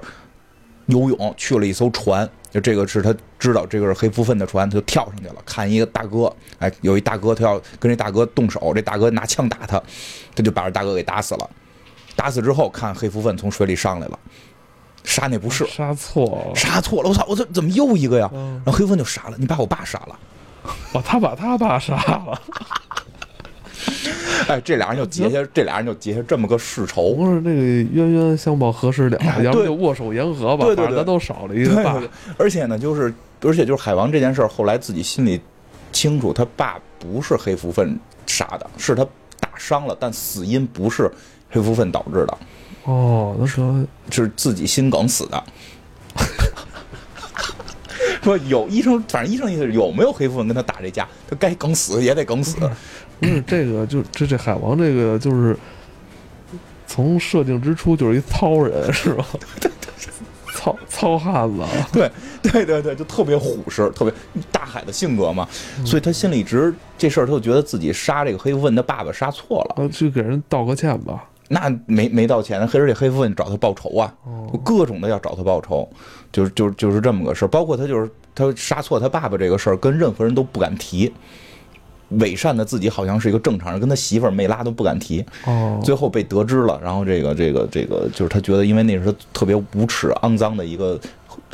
游泳去了一艘船，就这个是他知道这个是黑福分的船，他就跳上去了。看一个大哥，哎，有一大哥，他要跟这大哥动手，这大哥拿枪打他，他就把这大哥给打死了。打死之后，看黑福分从水里上来了。杀那不是杀错了，杀错了！我操！我操！怎么又一个呀？然后黑风就杀了，你把我爸杀了，把他把他爸杀了。哎，这俩人就结下，这俩人就结下这么个世仇。不是那个冤冤相报何时了？要不就握手言和吧？对对对，都少了一个爸。而且呢，就是而且就是海王这件事儿，后来自己心里清楚，他爸不是黑福分杀的，是他打伤了，但死因不是黑福分导致的。哦，那说是自己心梗死的。说有医生，反正医生意思是有没有黑夫人跟他打这架，他该梗死也得梗死。不是这个，就这这海王这个就是从设定之初就是一糙人，是吧？糙糙汉子。对对对对，就特别虎实，特别大海的性格嘛。所以他心里一直这事儿，他就觉得自己杀这个黑夫人的爸爸杀错了，去给人道个歉吧。那没没道歉，黑而且黑夫人找他报仇啊，各种的要找他报仇，就是就是就是这么个事儿。包括他就是他杀错他爸爸这个事儿，跟任何人都不敢提。伪善的自己好像是一个正常人，跟他媳妇儿梅拉都不敢提。哦，最后被得知了，然后这个这个这个就是他觉得，因为那是他特别无耻肮脏的一个。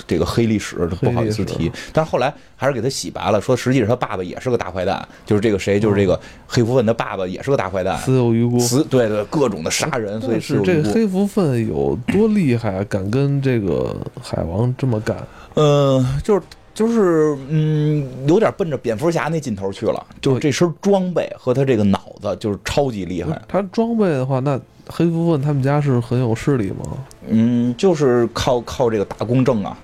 这个黑历史不好意思提，但是后来还是给他洗白了，说实际上他爸爸也是个大坏蛋，就是这个谁，就是这个黑福分的爸爸也是个大坏蛋，死有余辜，死对对各种的杀人，所以是这黑福分有多厉害，敢跟这个海王这么干？嗯，就是就是嗯，有点奔着蝙蝠侠那劲头去了，就是这身装备和他这个脑子就是超级厉害。他装备的话，那黑福分他们家是很有势力吗？嗯，就是靠靠这个打工挣啊。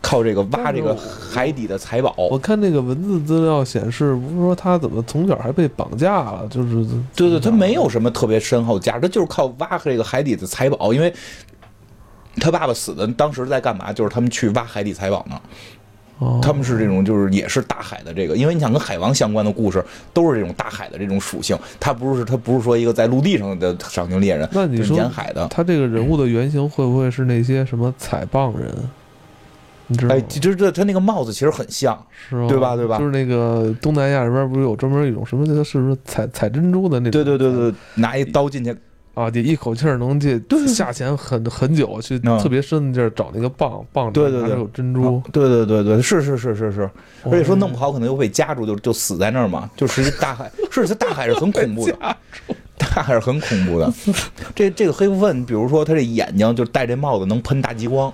靠这个挖这个海底的财宝。我看那个文字资料显示，不是说他怎么从小还被绑架了，就是对对，他没有什么特别深厚的价值，他就是靠挖这个海底的财宝，因为他爸爸死的当时在干嘛？就是他们去挖海底财宝呢。哦他们是这种，就是也是大海的这个，因为你想跟海王相关的故事都是这种大海的这种属性，他不是他不是说一个在陆地上的赏金猎人，那你说沿海的。他这个人物的原型会不会是那些什么采棒人？你知道哎，吗？其实这他那个帽子其实很像，是吧？对吧对吧就是那个东南亚这边不是有专门一种什么叫是不是采采珍珠的那种？对对对对，拿一刀进去，啊，得一口气儿能进对对下潜很很久，去嗯特别深的地儿找那个蚌蚌，对对对有珍珠。对对对对，是是是是是，而且说弄不哦好可能又被夹住，就就死在那儿嘛，就实际大海，是它大海是很恐怖的，大海是很恐怖的。这这个黑蝠鲼，比如说他这眼睛就戴这帽子能喷大激光，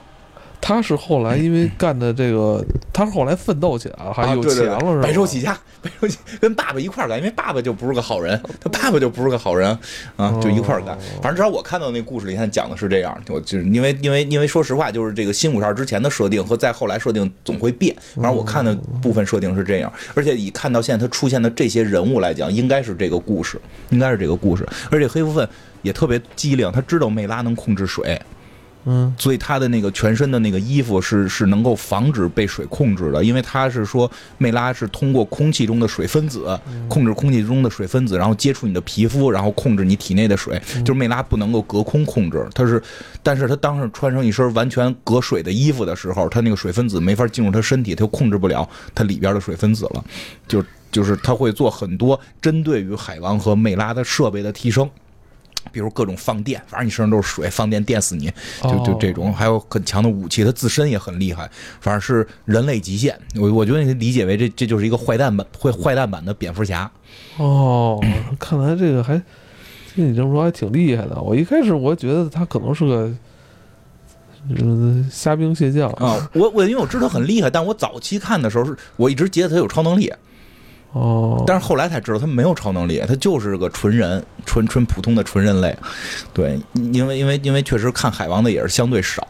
他是后来因为干的这个，他是后来奋斗起来了，还有钱了是吧？白手起家，白手起跟爸爸一块儿干，因为爸爸就不是个好人，他爸爸就不是个好人啊，就一块儿干哦。反正至少我看到那故事里，他讲的是这样，我就是因为因为因为说实话，就是这个新五十二之前的设定和再后来设定总会变。反正我看的部分设定是这样，而且以看到现在他出现的这些人物来讲，应该是这个故事，应该是这个故事。而且黑蝠鲼也特别机灵，他知道魅拉能控制水，嗯，所以他的那个全身的那个衣服是是能够防止被水控制的，因为他是说魅拉是通过空气中的水分子控制空气中的水分子，然后接触你的皮肤，然后控制你体内的水。就是魅拉不能够隔空控制，它是，但是他当时穿上一身完全隔水的衣服的时候，他那个水分子没法进入他身体，他就控制不了它里边的水分子了，就就是他会做很多针对于海王和魅拉的设备的提升。比如各种放电，反正你身上都是水，放电电死你，就就哦这种，还有很强的武器，它自身也很厉害，反正是人类极限。我我觉得你可以理解为这这就是一个坏蛋版坏坏蛋版的蝙蝠侠。哦，看来这个还听你这么说还挺厉害的。我一开始我觉得他可能是个。嗯，虾兵蟹将啊，我我因为我知道他很厉害，但我早期看的时候是我一直觉得他有超能力，哦，但是后来才知道他没有超能力，他就是个纯人，纯纯普通的纯人类。对，因为因为因为确实看海王的也是相对少，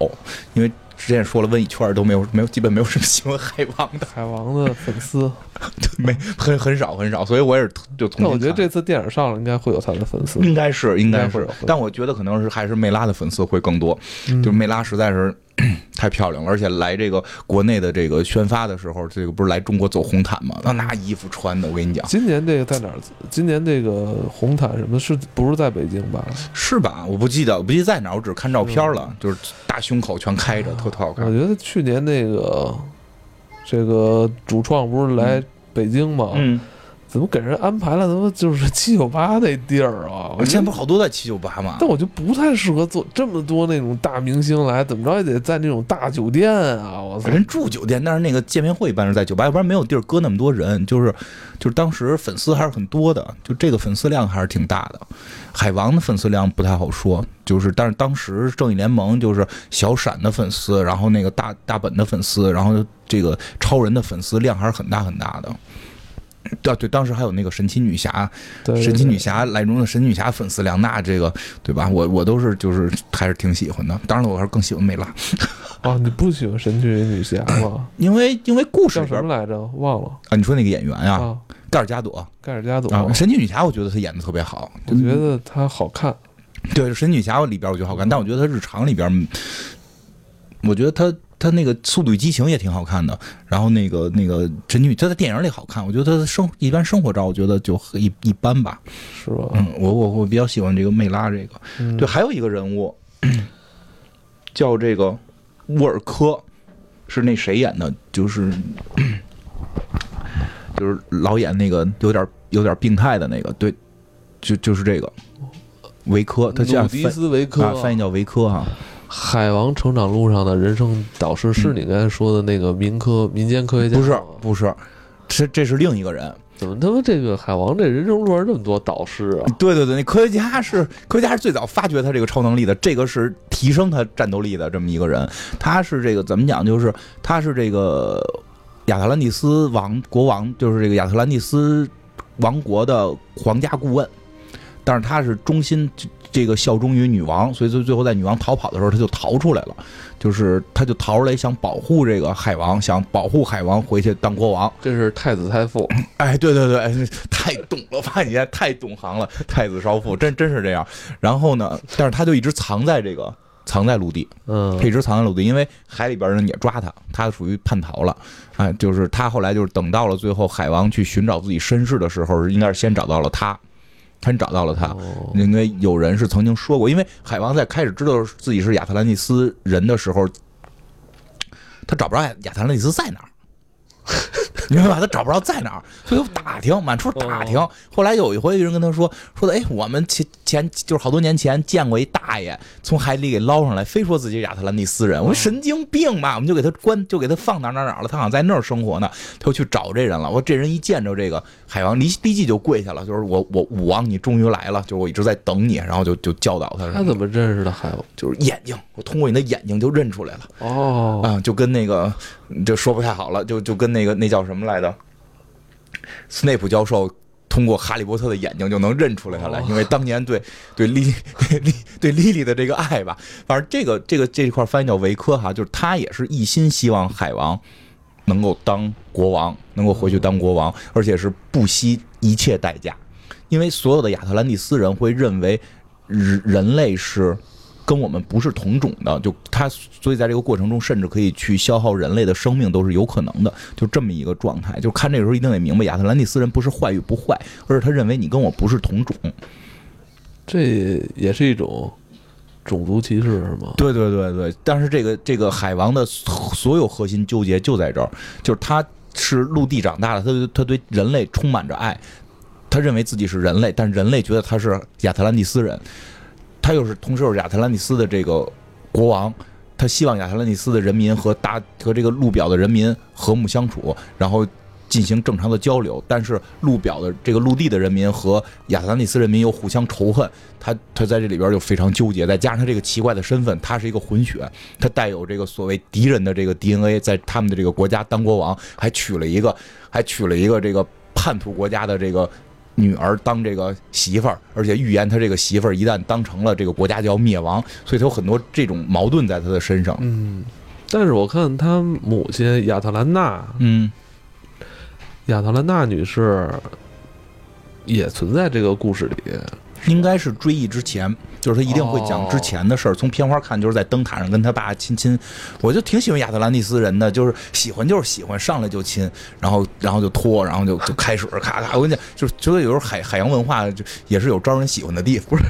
因为之前说了，问一圈都没有没有基本没有什么喜欢海王的，海王的粉丝，没很很少很少，所以我也是就从。那我觉得这次电影上了，应该会有他的粉丝。应该是应该是但我觉得可能是还是魅拉的粉丝会更多，嗯就是魅拉实在是 太漂亮了，而且来这个国内的这个宣发的时候，这个不是来中国走红毯吗？那那衣服穿的，我跟你讲，今年这个在哪儿？今年这个红毯什么是不是在北京吧？是吧？我不记得，我不记得在哪儿，我只是看照片了，就是大胸口全开着，特特好看我。觉得去年那个这个主创不是来北京吗？嗯，怎么给人安排了他妈就是七九八那地儿啊？我 现在不是好多在七九八吗？但我就不太适合做这么多那种大明星来，怎么着也得在那种大酒店啊！我操，人住酒店，但是那个见面会一般是在酒吧，要不然没有地儿搁那么多人。就是就是当时粉丝还是很多的，就这个粉丝量还是挺大的。海王的粉丝量不太好说，就是但是当时正义联盟就是小闪的粉丝，然后那个大大本的粉丝，然后这个超人的粉丝量还是很大很大的。啊，对，当时还有那个神奇女侠，对神奇女侠来中的神奇女侠粉丝梁娜这个对吧？我我都是就是还是挺喜欢的。当然了，我还是更喜欢美拉，啊，你不喜欢神奇女侠吗？因为因为故事叫什么来着？忘了啊，你说那个演员呀、啊，盖尔加朵盖尔加朵。啊，神奇女侠，我觉得她演的特别好。我觉得她好看。对神奇女侠里边我觉得好看，但我觉得她日常里边，嗯我觉得她她那个《速度与激情》也挺好看的。然后那个那个神奇女，他在电影里好看，我觉得他的生一般生活照，我觉得就一一般吧。是吧？嗯，我我我比较喜欢这个魅拉这个。嗯对，还有一个人物叫这个沃尔科，是那谁演的？就是就是老演那个有点有点病态的那个，对，就就是这个维科，他叫鲁迪斯维科，啊，翻译叫维科哈。海王成长路上的人生导师是你刚才说的那个民科民间科学家不是？不是，这这是另一个人。怎么他妈这个海王这人生路上这么多导师啊？对对对，那科学家是科学家是最早发掘他这个超能力的，这个是提升他战斗力的这么一个人。他是这个怎么讲？就是他是这个亚特兰蒂斯王国王，就是这个亚特兰蒂斯王国的皇家顾问，但是他是忠心这个效忠于女王，所以最最后在女王逃跑的时候，他就逃出来了，就是他就逃出来想保护这个海王，想保护海王回去当国王。这是太子太傅，哎，对对对，哎 太懂了吧你，太懂行了，太子少傅，真真是这样。然后呢，但是他就一直藏在这个藏在陆地，嗯他一直藏在陆地，因为海里边人也抓他，他属于叛逃了。哎，就是他后来就是等到了最后海王去寻找自己身世的时候，应该是先找到了他，先找到了他。哦因为有人是曾经说过，因为海王在开始知道自己是亚特兰蒂斯人的时候，他找不着亚亚特兰蒂斯在哪儿，明白吧？他找不着在哪儿，所以就打听，满处打听。后来有一回，有人跟他说说的，哎，我们前前就是好多年前见过一大爷从海里给捞上来，非说自己是亚特兰蒂斯人。我说神经病吧，我们就给他关，就给他放哪儿哪儿哪儿了。他好像在那儿生活呢，他就去找这人了。我说这人一见着这个海王，立立即就跪下了，就是我我武王，你终于来了，就是我一直在等你，然后就就教导他。他怎么认识的海王？就是眼睛，我通过你的眼睛就认出来了哦，啊，就跟那个就说不太好了，就就跟那个那叫什么来着，斯内普教授通过哈利波特的眼睛就能认出来他来，哦。因为当年对对莉对莉对莉莉的这个爱吧，反正这个这个这一块翻译叫维科哈，就是他也是一心希望海王能够当国王，能够回去当国王，而且是不惜一切代价，因为所有的亚特兰蒂斯人会认为人人类是跟我们不是同种的，就他所以在这个过程中，甚至可以去消耗人类的生命，都是有可能的，就这么一个状态。就看这个时候一定得明白，亚特兰蒂斯人不是坏与不坏，而是他认为你跟我不是同种。这也是一种种族歧视是吗？对对对对，但是这个这个海王的所有核心纠结就在这儿，就是他是陆地长大的，他对他对人类充满着爱，他认为自己是人类，但人类觉得他是亚特兰蒂斯人，他又是同时又是亚特兰蒂斯的这个国王，他希望亚特兰蒂斯的人民和大和这个陆表的人民和睦相处，然后。进行正常的交流，但是陆表的这个陆地的人民和亚特兰蒂斯人民又互相仇恨，他他在这里边就非常纠结，再加上他这个奇怪的身份，他是一个混血，他带有这个所谓敌人的这个 DNA，在他们的这个国家当国王，还娶了一个还娶了一个这个叛徒国家的这个女儿当这个媳妇儿，而且预言他这个媳妇儿一旦当成了这个国家就要灭亡，所以他有很多这种矛盾在他的身上。嗯，但是我看他母亲亚特兰娜，嗯，亚特兰娜女士也存在这个故事里。应该是追忆之前，就是他一定会讲之前的事儿。从片花看，就是在灯塔上跟他爸亲亲。我就挺喜欢亚特兰蒂斯人的，就是喜欢就是喜欢，上来就亲，然后然后就拖，然后就就开始咔咔。我跟你讲，就是觉得有时候海海洋文化就也是有招人喜欢的地方。不是，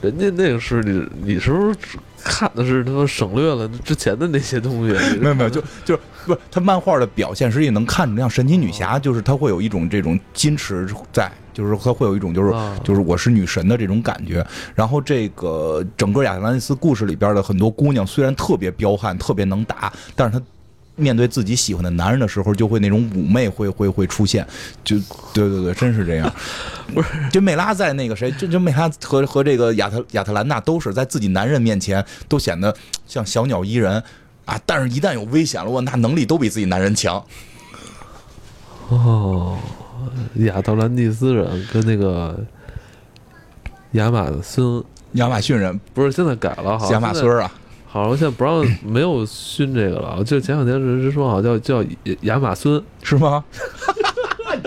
人家那个是你，你是不是看的是他妈省略了之前的那些东西？没有没有，就就是不是他漫画的表现，实际能看出像神奇女侠，就是她会有一种这种矜持在，就是她会有一种就是啊就是我是女神的这种感觉。然后这个整个亚特兰蒂斯故事里边的很多姑娘，虽然特别彪悍、特别能打，但是她面对自己喜欢的男人的时候，就会那种妩媚会会会出现。就对对对，真是这样。不是，这梅拉在那个谁，这这梅拉和和这个亚特亚特兰大都是在自己男人面前都显得像小鸟依人啊，但是一旦有危险了，我那能力都比自己男人强。哦，亚特兰蒂斯人跟那个亚马孙亚马逊人，不是现在改了，好像亚马孙啊，好像现在不让没有熏这个了。就前两天是是说好像叫叫亚马孙，是吗？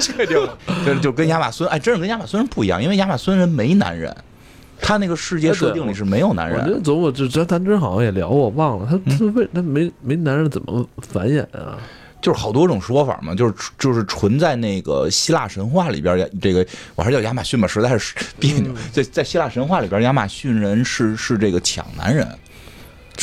确定了，就就跟亚马孙，哎，真是跟亚马孙人不一样，因为亚马孙人没男人，他那个世界设定里是没有男人我觉人。得总我这这咱之前好像也聊过，我忘了他嗯他为他没没男人怎么繁衍啊？就是好多种说法嘛，就是就是纯在那个希腊神话里边，这个我还是叫亚马逊吧，实在是 别扭。在在希腊神话里边，亚马逊人是是这个抢男人，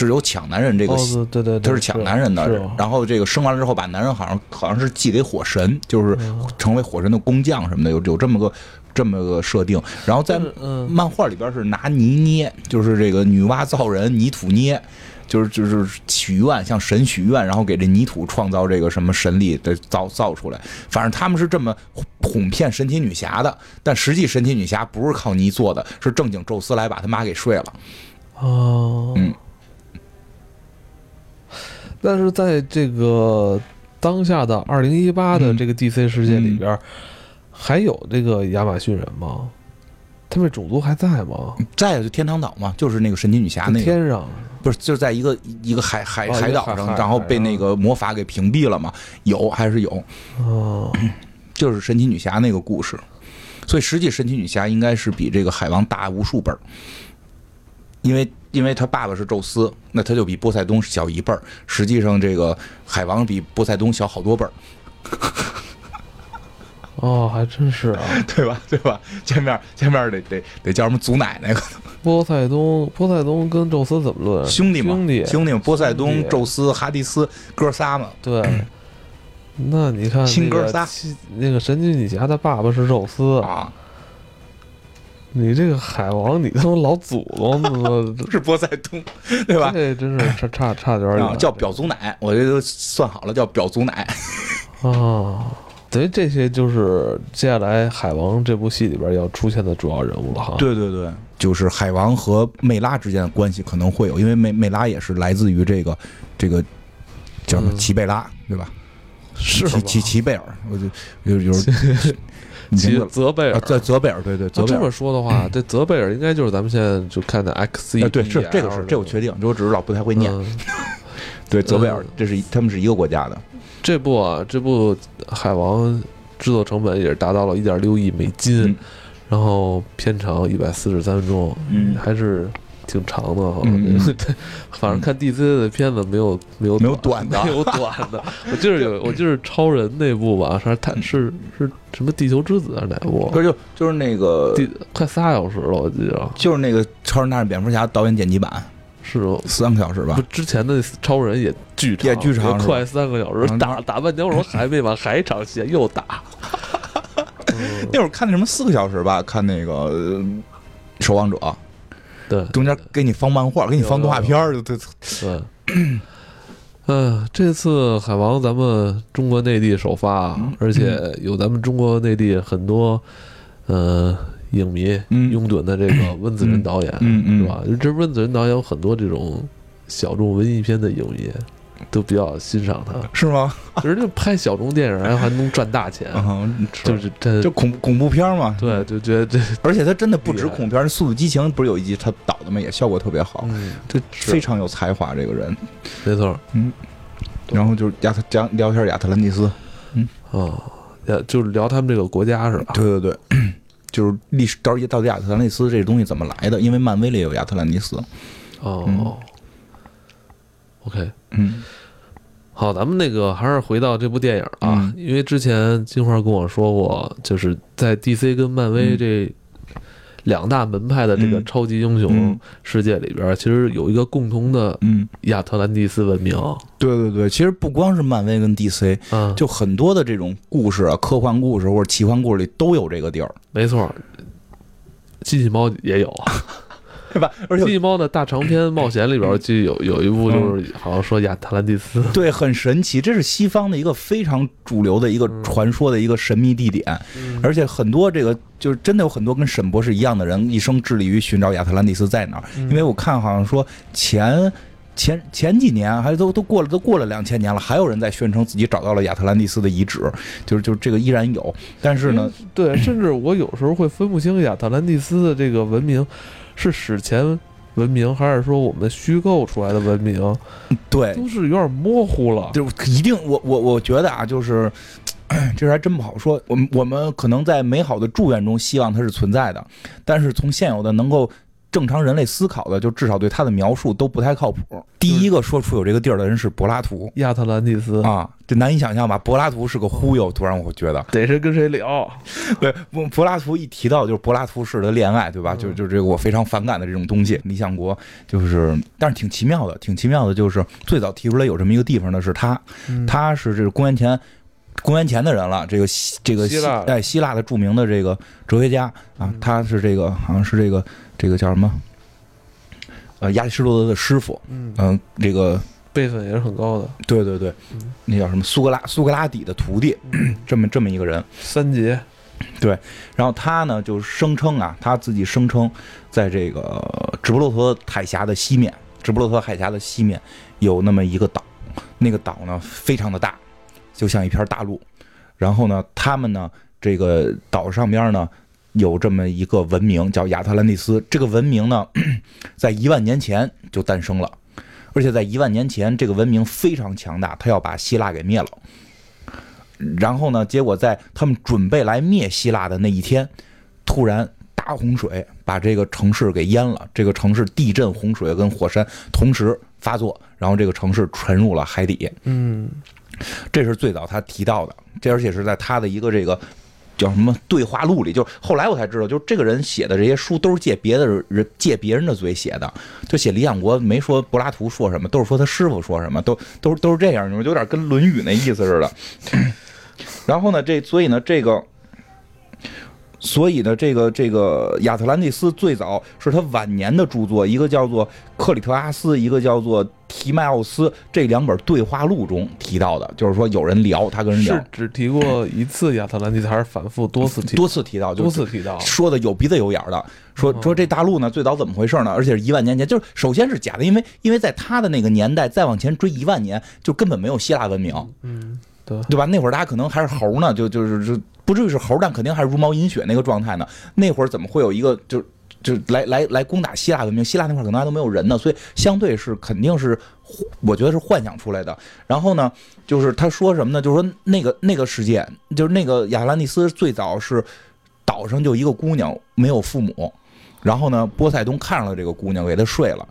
是有抢男人这个哦，对对对，他是抢男人的，然后这个生完了之后，把男人好像好像是寄给火神，就是成为火神的工匠什么的，有有这么个这么个设定。然后在漫画里边是拿泥捏，就是这个女娲造人，泥土捏。就是就是许愿，向神许愿，然后给这泥土创造这个什么神力的造造出来。反正他们是这么哄骗神奇女侠的，但实际神奇女侠不是靠泥做的，是正经宙斯来把他妈给睡了。哦，嗯，但是在这个当下的二零一八的嗯这个 DC 世界里边，还有这个亚马逊人吗？他们种族还在吗？在就天堂岛嘛，就是那个神奇女侠那个，天上不是就是在一个一个海海哦海岛上，然后被那个魔法给屏蔽了嘛？有还是有？哦，就是神奇女侠那个故事，所以实际神奇女侠应该是比这个海王大无数倍儿，因为因为他爸爸是宙斯，那他就比波塞冬小一辈儿。实际上，这个海王比波塞冬小好多辈儿，哦，还真是啊。对吧？对吧？见面见面得得得叫什么祖奶奶？波塞冬，波塞冬跟宙斯怎么论？兄弟嘛，兄弟，兄弟嘛，波塞冬、宙斯、哈迪斯哥仨嘛。对。那你看，亲哥仨，那个神奇女侠，她爸爸是宙斯啊。你这个海王，你他妈老祖宗 是波塞冬，对吧？这真是差差差点远。叫表祖奶，我这都算好了，叫表祖奶。啊，等于这些就是接下来海王这部戏里边要出现的主要人物了哈。对对对，就是海王和魅拉之间的关系可能会有，因为魅魅拉也是来自于这个这个叫什么齐贝拉，对吧？是齐齐齐贝尔，我就有有。齐泽贝尔，在泽贝尔，对对，泽贝尔。这么说的话，这泽贝尔应该就是咱们现在就看的 X E，对，是这个是这我确定，我只是老不太会念。对，泽贝尔，这是他们是一个国家的。这部啊，这部海王制作成本也是达到了一点六亿美金，然后片长一百四十三分钟，嗯，还是。挺长的哈，反正看 DC 的片子没有没有没有短的，没有 短的。我就是有，我就是超人那部吧，是他是是什么地球之子还是哪部？不是就就是那个第快仨小时了，我记得。就是那个超人大战蝙蝠侠导演剪辑版，是三个小时吧？不，之前的超人也巨长，也巨长，快三个小时，打打半天，我说还没完，还一场戏又打。那会儿看那什么四个小时吧，看那个守望者。对，中间给你放漫画，给你放动画片儿，对对。嗯，这次海王咱们中国内地首发，嗯、而且有咱们中国内地很多呃影迷拥趸的这个温子仁导演，是吧？这温子仁导演有很多这种小众文艺片的影迷。都比较欣赏他，是吗？人就拍小众电影，然后还能赚大钱，嗯、就是这就恐恐怖片嘛。对，就觉得这，而且他真的不止恐怖片，《速度激情》不是有一集他导的嘛？也效果特别好，嗯，这非常有才华，这个人，没错，嗯。然后就是亚特讲聊一下亚特兰蒂斯，嗯哦，就是聊他们这个国家是吧？对对对，就是历史到底到底亚特兰蒂斯这东西怎么来的？因为漫威里有亚特兰蒂斯，哦。嗯 OK，嗯，好，咱们那个还是回到这部电影啊，嗯、因为之前金花跟我说过，就是在 DC 跟漫威这两大门派的这个超级英雄世界里边，嗯、其实有一个共同的嗯。亚特兰蒂斯文明。对对对，其实不光是漫威跟 DC，嗯，就很多的这种故事啊，科幻故事或者奇幻故事里都有这个地儿。没错，机器猫也有。对吧？而且机器猫的大长篇冒险里边就有有一部，就是好像说亚特兰蒂斯，对，很神奇。这是西方的一个非常主流的一个传说的一个神秘地点，嗯、而且很多这个就是真的有很多跟沈博士一样的人，一生致力于寻找亚特兰蒂斯在哪儿。嗯、因为我看好像说前前前几年还都都过了都过了两千年了，还有人在宣称自己找到了亚特兰蒂斯的遗址，就是就是这个依然有。但是呢，嗯、对，甚至我有时候会分不清亚特兰蒂斯的这个文明。是史前文明，还是说我们虚构出来的文明？对，都是有点模糊了。就一定，我我我觉得啊，就是 这还真不好说。我们我们可能在美好的祝愿中希望它是存在的，但是从现有的能够正常人类思考的，就至少对他的描述都不太靠谱。第一个说出有这个地儿的人是柏拉图，亚特兰蒂斯啊，这难以想象吧？柏拉图是个忽悠，突然我觉得得是跟谁聊？对，柏拉图一提到就是柏拉图式的恋爱，对吧？嗯、就就这个我非常反感的这种东西。理想国就是，但是挺奇妙的，挺奇妙的，就是最早提出来有这么一个地方的是他，嗯、他是这个公元前。公元前的人了，这个希这个希腊哎希腊的著名的这个哲学家啊，他是这个好像是这个这个叫什么？呃，亚里士多德的师傅，嗯嗯，这个辈分也是很高的。对对对，那叫什么？苏格拉苏格拉底的徒弟，这么这么一个人。三杰，对，然后他呢就声称啊，他自己声称，在这个直布罗陀海峡的西面，直布罗陀海峡的西面有那么一个岛，那个岛呢非常的大，就像一片大陆。然后呢，他们呢这个岛上边呢有这么一个文明叫亚特兰蒂斯。这个文明呢，在一万年前就诞生了，而且在一万年前，这个文明非常强大，他要把希腊给灭了。然后呢，结果在他们准备来灭希腊的那一天，突然大洪水把这个城市给淹了。这个城市地震、洪水跟火山同时发作，然后这个城市沉入了海底。嗯，这是最早他提到的，这而且是在他的一个这个叫什么对话录里。就后来我才知道，就这个人写的这些书都是借别的人借别人的嘴写的。就写《李养国》没说柏拉图说什么，都是说他师傅说什么，都都都是这样，有点跟《论语》那意思似的。然后呢，这所以呢，这个，所以呢，这个这个亚特兰蒂斯最早是他晚年的著作，一个叫做《克里特阿斯》，一个叫做《提迈奥斯》，这两本对话录中提到的，就是说有人聊，他跟人聊是，只提过一次亚特兰蒂斯，还是反复多次提？多次提到，就多次提到。说的有鼻子有眼儿的，说说这大陆呢最早怎么回事呢？而且是一万年前，就是首先是假的，因为因为在他的那个年代再往前追一万年，就根本没有希腊文明。嗯，对，吧？那会儿大家可能还是猴呢，就就是就不至于是猴，但肯定还是茹毛饮血那个状态呢。那会儿怎么会有一个就就来来来攻打希腊文明？希腊那块可能还都没有人呢，所以相对是肯定是，我觉得是幻想出来的。然后呢，就是他说什么呢？就是说那个那个世界，就是那个亚特兰蒂斯最早是岛上就一个姑娘没有父母，然后呢，波塞冬看上了这个姑娘，给她睡了，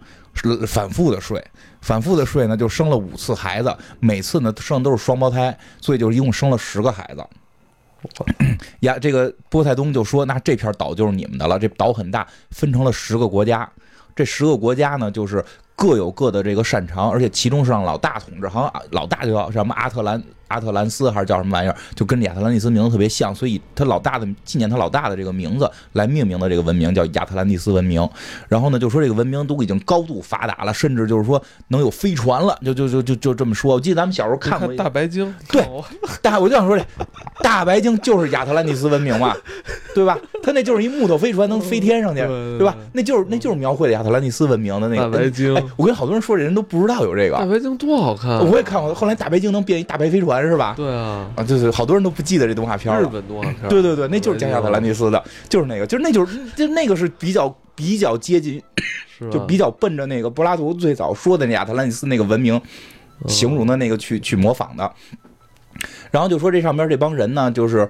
反复的睡。反复的睡呢，就生了五次孩子，每次呢生的都是双胞胎，所以就一共生了十个孩子。呀，这个波塞冬就说：“那这片岛就是你们的了。这岛很大，分成了十个国家。这十个国家呢，就是各有各的这个擅长，而且其中是让老大统治，好像老大就叫什么阿特兰阿特兰斯还是叫什么玩意儿，就跟亚特兰蒂斯名字特别像，所以他老大的纪念他老大的这个名字来命名的这个文明叫亚特兰蒂斯文明。然后呢，就说这个文明都已经高度发达了，甚至就是说能有飞船了，就就就就就这么说。我记得咱们小时候看过看大白鲸，对大，我就想说这大白鲸就是亚特兰蒂斯文明嘛，对吧？它那就是一木头飞船，能飞天上去，对吧？那就是那就是描绘的亚特兰蒂斯文明的那个大白鲸哎，我跟好多人说，这人都不知道有这个。大白鲸多好看啊！我也看过，后来大白鲸能变一大白飞船是吧？对啊，啊，对对，好多人都不记得这动画片日了。对对对，那就是加亚特兰蒂斯的，就是那个，就是那就是就那个是比较比较接近，是就比较奔着那个柏拉图最早说的那亚特兰蒂斯那个文明形容的那个去去模仿的。然后就说这上边这帮人呢，就是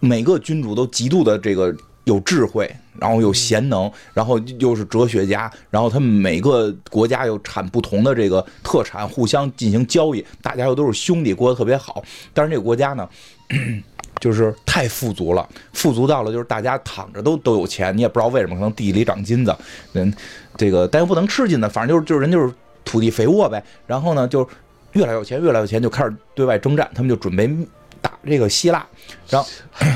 每个君主都极度的这个有智慧，然后有贤能，然后又是哲学家，然后他们每个国家又产不同的这个特产，互相进行交易，大家又都是兄弟，过得特别好。但是这个国家呢，就是太富足了，富足到了就是大家躺着都都有钱，你也不知道为什么，可能地里长金子，人这个但又不能吃金子，反正就是就是人就是土地肥沃呗。然后呢，就越来越有钱，越来越有钱，就开始对外征战，他们就准备打这个希腊。然后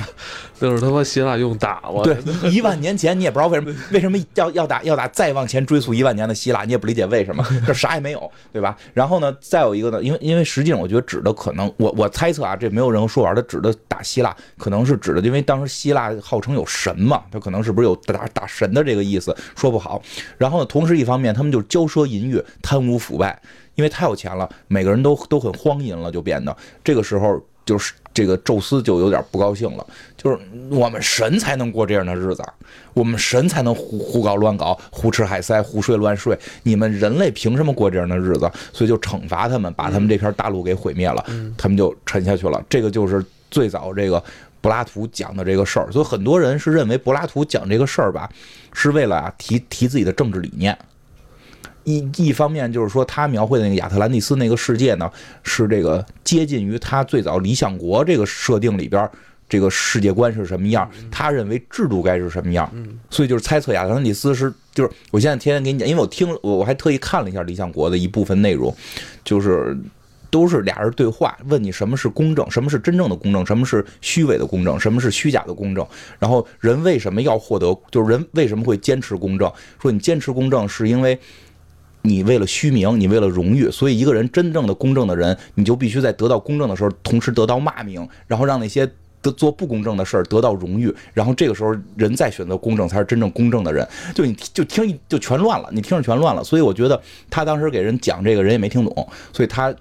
就是他妈希腊用打我。对，一万年前你也不知道为什么，为什么要要打要打再往前追溯一万年的希腊，你也不理解为什么，这啥也没有，对吧？然后呢，再有一个呢，因为因为实际上我觉得指的可能，我我猜测啊，这没有任何说法，它指的打希腊可能是指的，因为当时希腊号称有神嘛，他可能是不是有打打神的这个意思，说不好。然后呢，同时一方面他们就骄奢淫欲、贪污腐败，因为太有钱了，每个人都都很荒淫了，就变得这个时候就是这个宙斯就有点不高兴了，就是我们神才能过这样的日子，我们神才能胡胡搞乱搞、胡吃海塞、胡睡乱睡，你们人类凭什么过这样的日子？所以就惩罚他们，把他们这片大陆给毁灭了，他们就沉下去了。这个就是最早这个柏拉图讲的这个事儿，所以很多人是认为柏拉图讲这个事儿吧，是为了啊提提自己的政治理念。一一方面就是说，他描绘的那个亚特兰蒂斯那个世界呢，是这个接近于他最早理想国这个设定里边这个世界观是什么样，他认为制度该是什么样，所以就是猜测亚特兰蒂斯是就是我现在天天给你讲，因为我听我我还特意看了一下理想国的一部分内容，就是。都是俩人对话，问你什么是公正，什么是真正的公正，什么是虚伪的公正，什么是虚假的公正。然后人为什么要获得，就是人为什么会坚持公正？说你坚持公正是因为你为了虚名，你为了荣誉，所以一个人真正的公正的人，你就必须在得到公正的时候，同时得到骂名，然后让那些做不公正的事儿得到荣誉，然后这个时候人再选择公正才是真正公正的人。就你就听就全乱了，你听着全乱了。所以我觉得他当时给人讲这个人也没听懂，所以他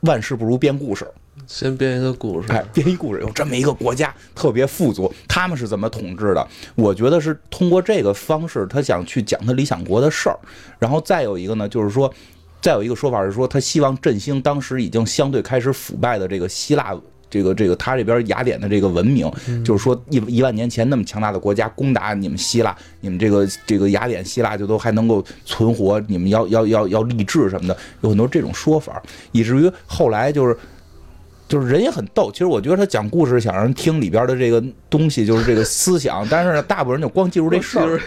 万事不如编故事。先编一个故事，哎，编一故事，有这么一个国家特别富足，他们是怎么统治的？我觉得是通过这个方式，他想去讲他理想国的事儿。然后再有一个呢，就是说，再有一个说法是说，他希望振兴当时已经相对开始腐败的这个希腊。这个这个，他这边雅典的这个文明，就是说一一万年前那么强大的国家攻打你们希腊，你们这个这个雅典希腊就都还能够存活，你们要要要要励志什么的，有很多这种说法，以至于后来就是。就是人也很逗，其实我觉得他讲故事想让人听里边的这个东西，就是这个思想。但是呢，大部分人就光记住这事儿，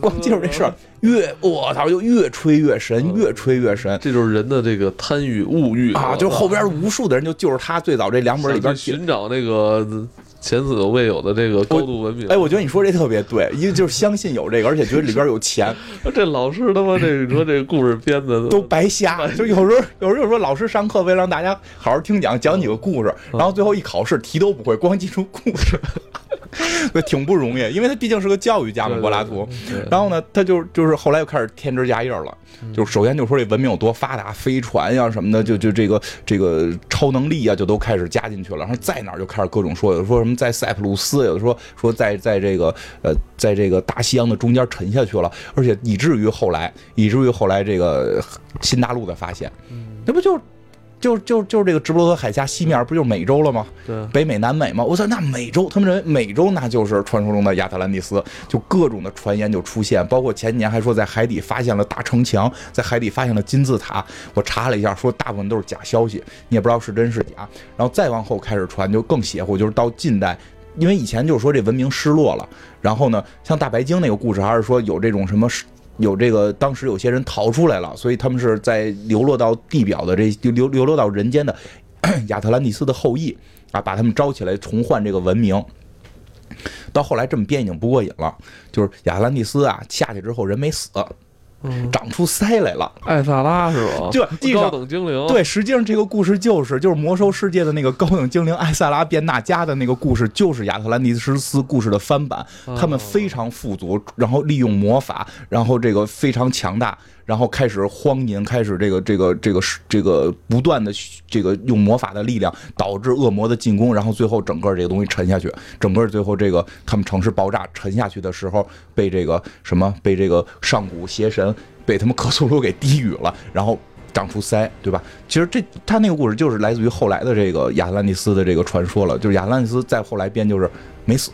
光记住这事儿，越我操就越吹越神，越吹越神。这就是人的这个贪欲物欲啊！就是后边无数的人就就是他最早这两本里边寻找那个。前所未有的这个高度文明，哎，我觉得你说这特别对，因为就是相信有这个，而且觉得里边有钱。这老师他妈这你说这个故事编的都白瞎，就有时候有时候说老师上课为了让大家好好听讲，讲几个故事，然后最后一考试题都不会，光记住故事。对，挺不容易，因为他毕竟是个教育家嘛，柏拉图。然后呢，他就就是后来又开始添枝加叶了。就首先就说这文明有多发达，飞船呀什么的，就就这个这个超能力啊，就都开始加进去了。然后在哪儿就开始各种说，说什么在塞浦路斯，有的说说在在这个呃，在这个大西洋的中间沉下去了。而且以至于后来，以至于后来这个新大陆的发现，那不就？就就就是这个直布罗陀海峡西面不就是美洲了吗？对，北美、南美吗？我操，那美洲，他们认为美洲那就是传说中的亚特兰蒂斯，就各种的传言就出现，包括前几年还说在海底发现了大城墙，在海底发现了金字塔。我查了一下，说大部分都是假消息，你也不知道是真是假。然后再往后开始传，就更邪乎，就是到近代，因为以前就是说这文明失落了，然后呢，像大白鲸那个故事，还是说有这种什么。有这个，当时有些人逃出来了，所以他们是在流落到地表的这流流落到人间的 亚特兰蒂斯的后裔啊，把他们招起来重换这个文明。到后来这么编已经不过瘾了，就是亚特兰蒂斯啊下去之后人没死。长出腮来了，艾萨拉是吧？就高等精灵。对，实际上这个故事就是就是魔兽世界的那个高等精灵艾萨拉变娜迦的那个故事，就是亚特兰蒂斯故事的翻版。他们非常富足，然后利用魔法，然后这个非常强大。然后开始荒淫，开始这个这个这个这个不断的这个用魔法的力量导致恶魔的进攻，然后最后整个这个东西沉下去，整个最后这个他们城市爆炸沉下去的时候，被这个什么被这个上古邪神被他们克苏鲁给低语了，然后长出腮，对吧？其实这他那个故事就是来自于后来的这个亚特兰蒂斯的这个传说了，就是亚特兰蒂斯再后来编就是没死，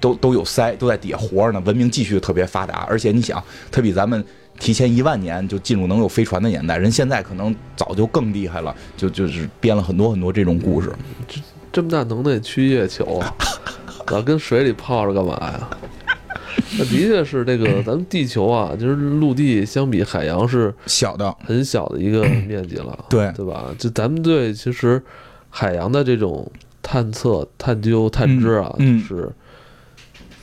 都都有腮，都在底下活着呢，文明继续特别发达，而且你想，他比咱们。提前一万年就进入能有飞船的年代，人现在可能早就更厉害了，就就是编了很多很多这种故事。这这么大能耐去月球，老跟水里泡着干嘛呀？那的确是这个，咱们地球啊，就是陆地相比海洋是小的，很小的一个面积了，对对吧？就咱们对其实海洋的这种探测、探究、探知啊，就是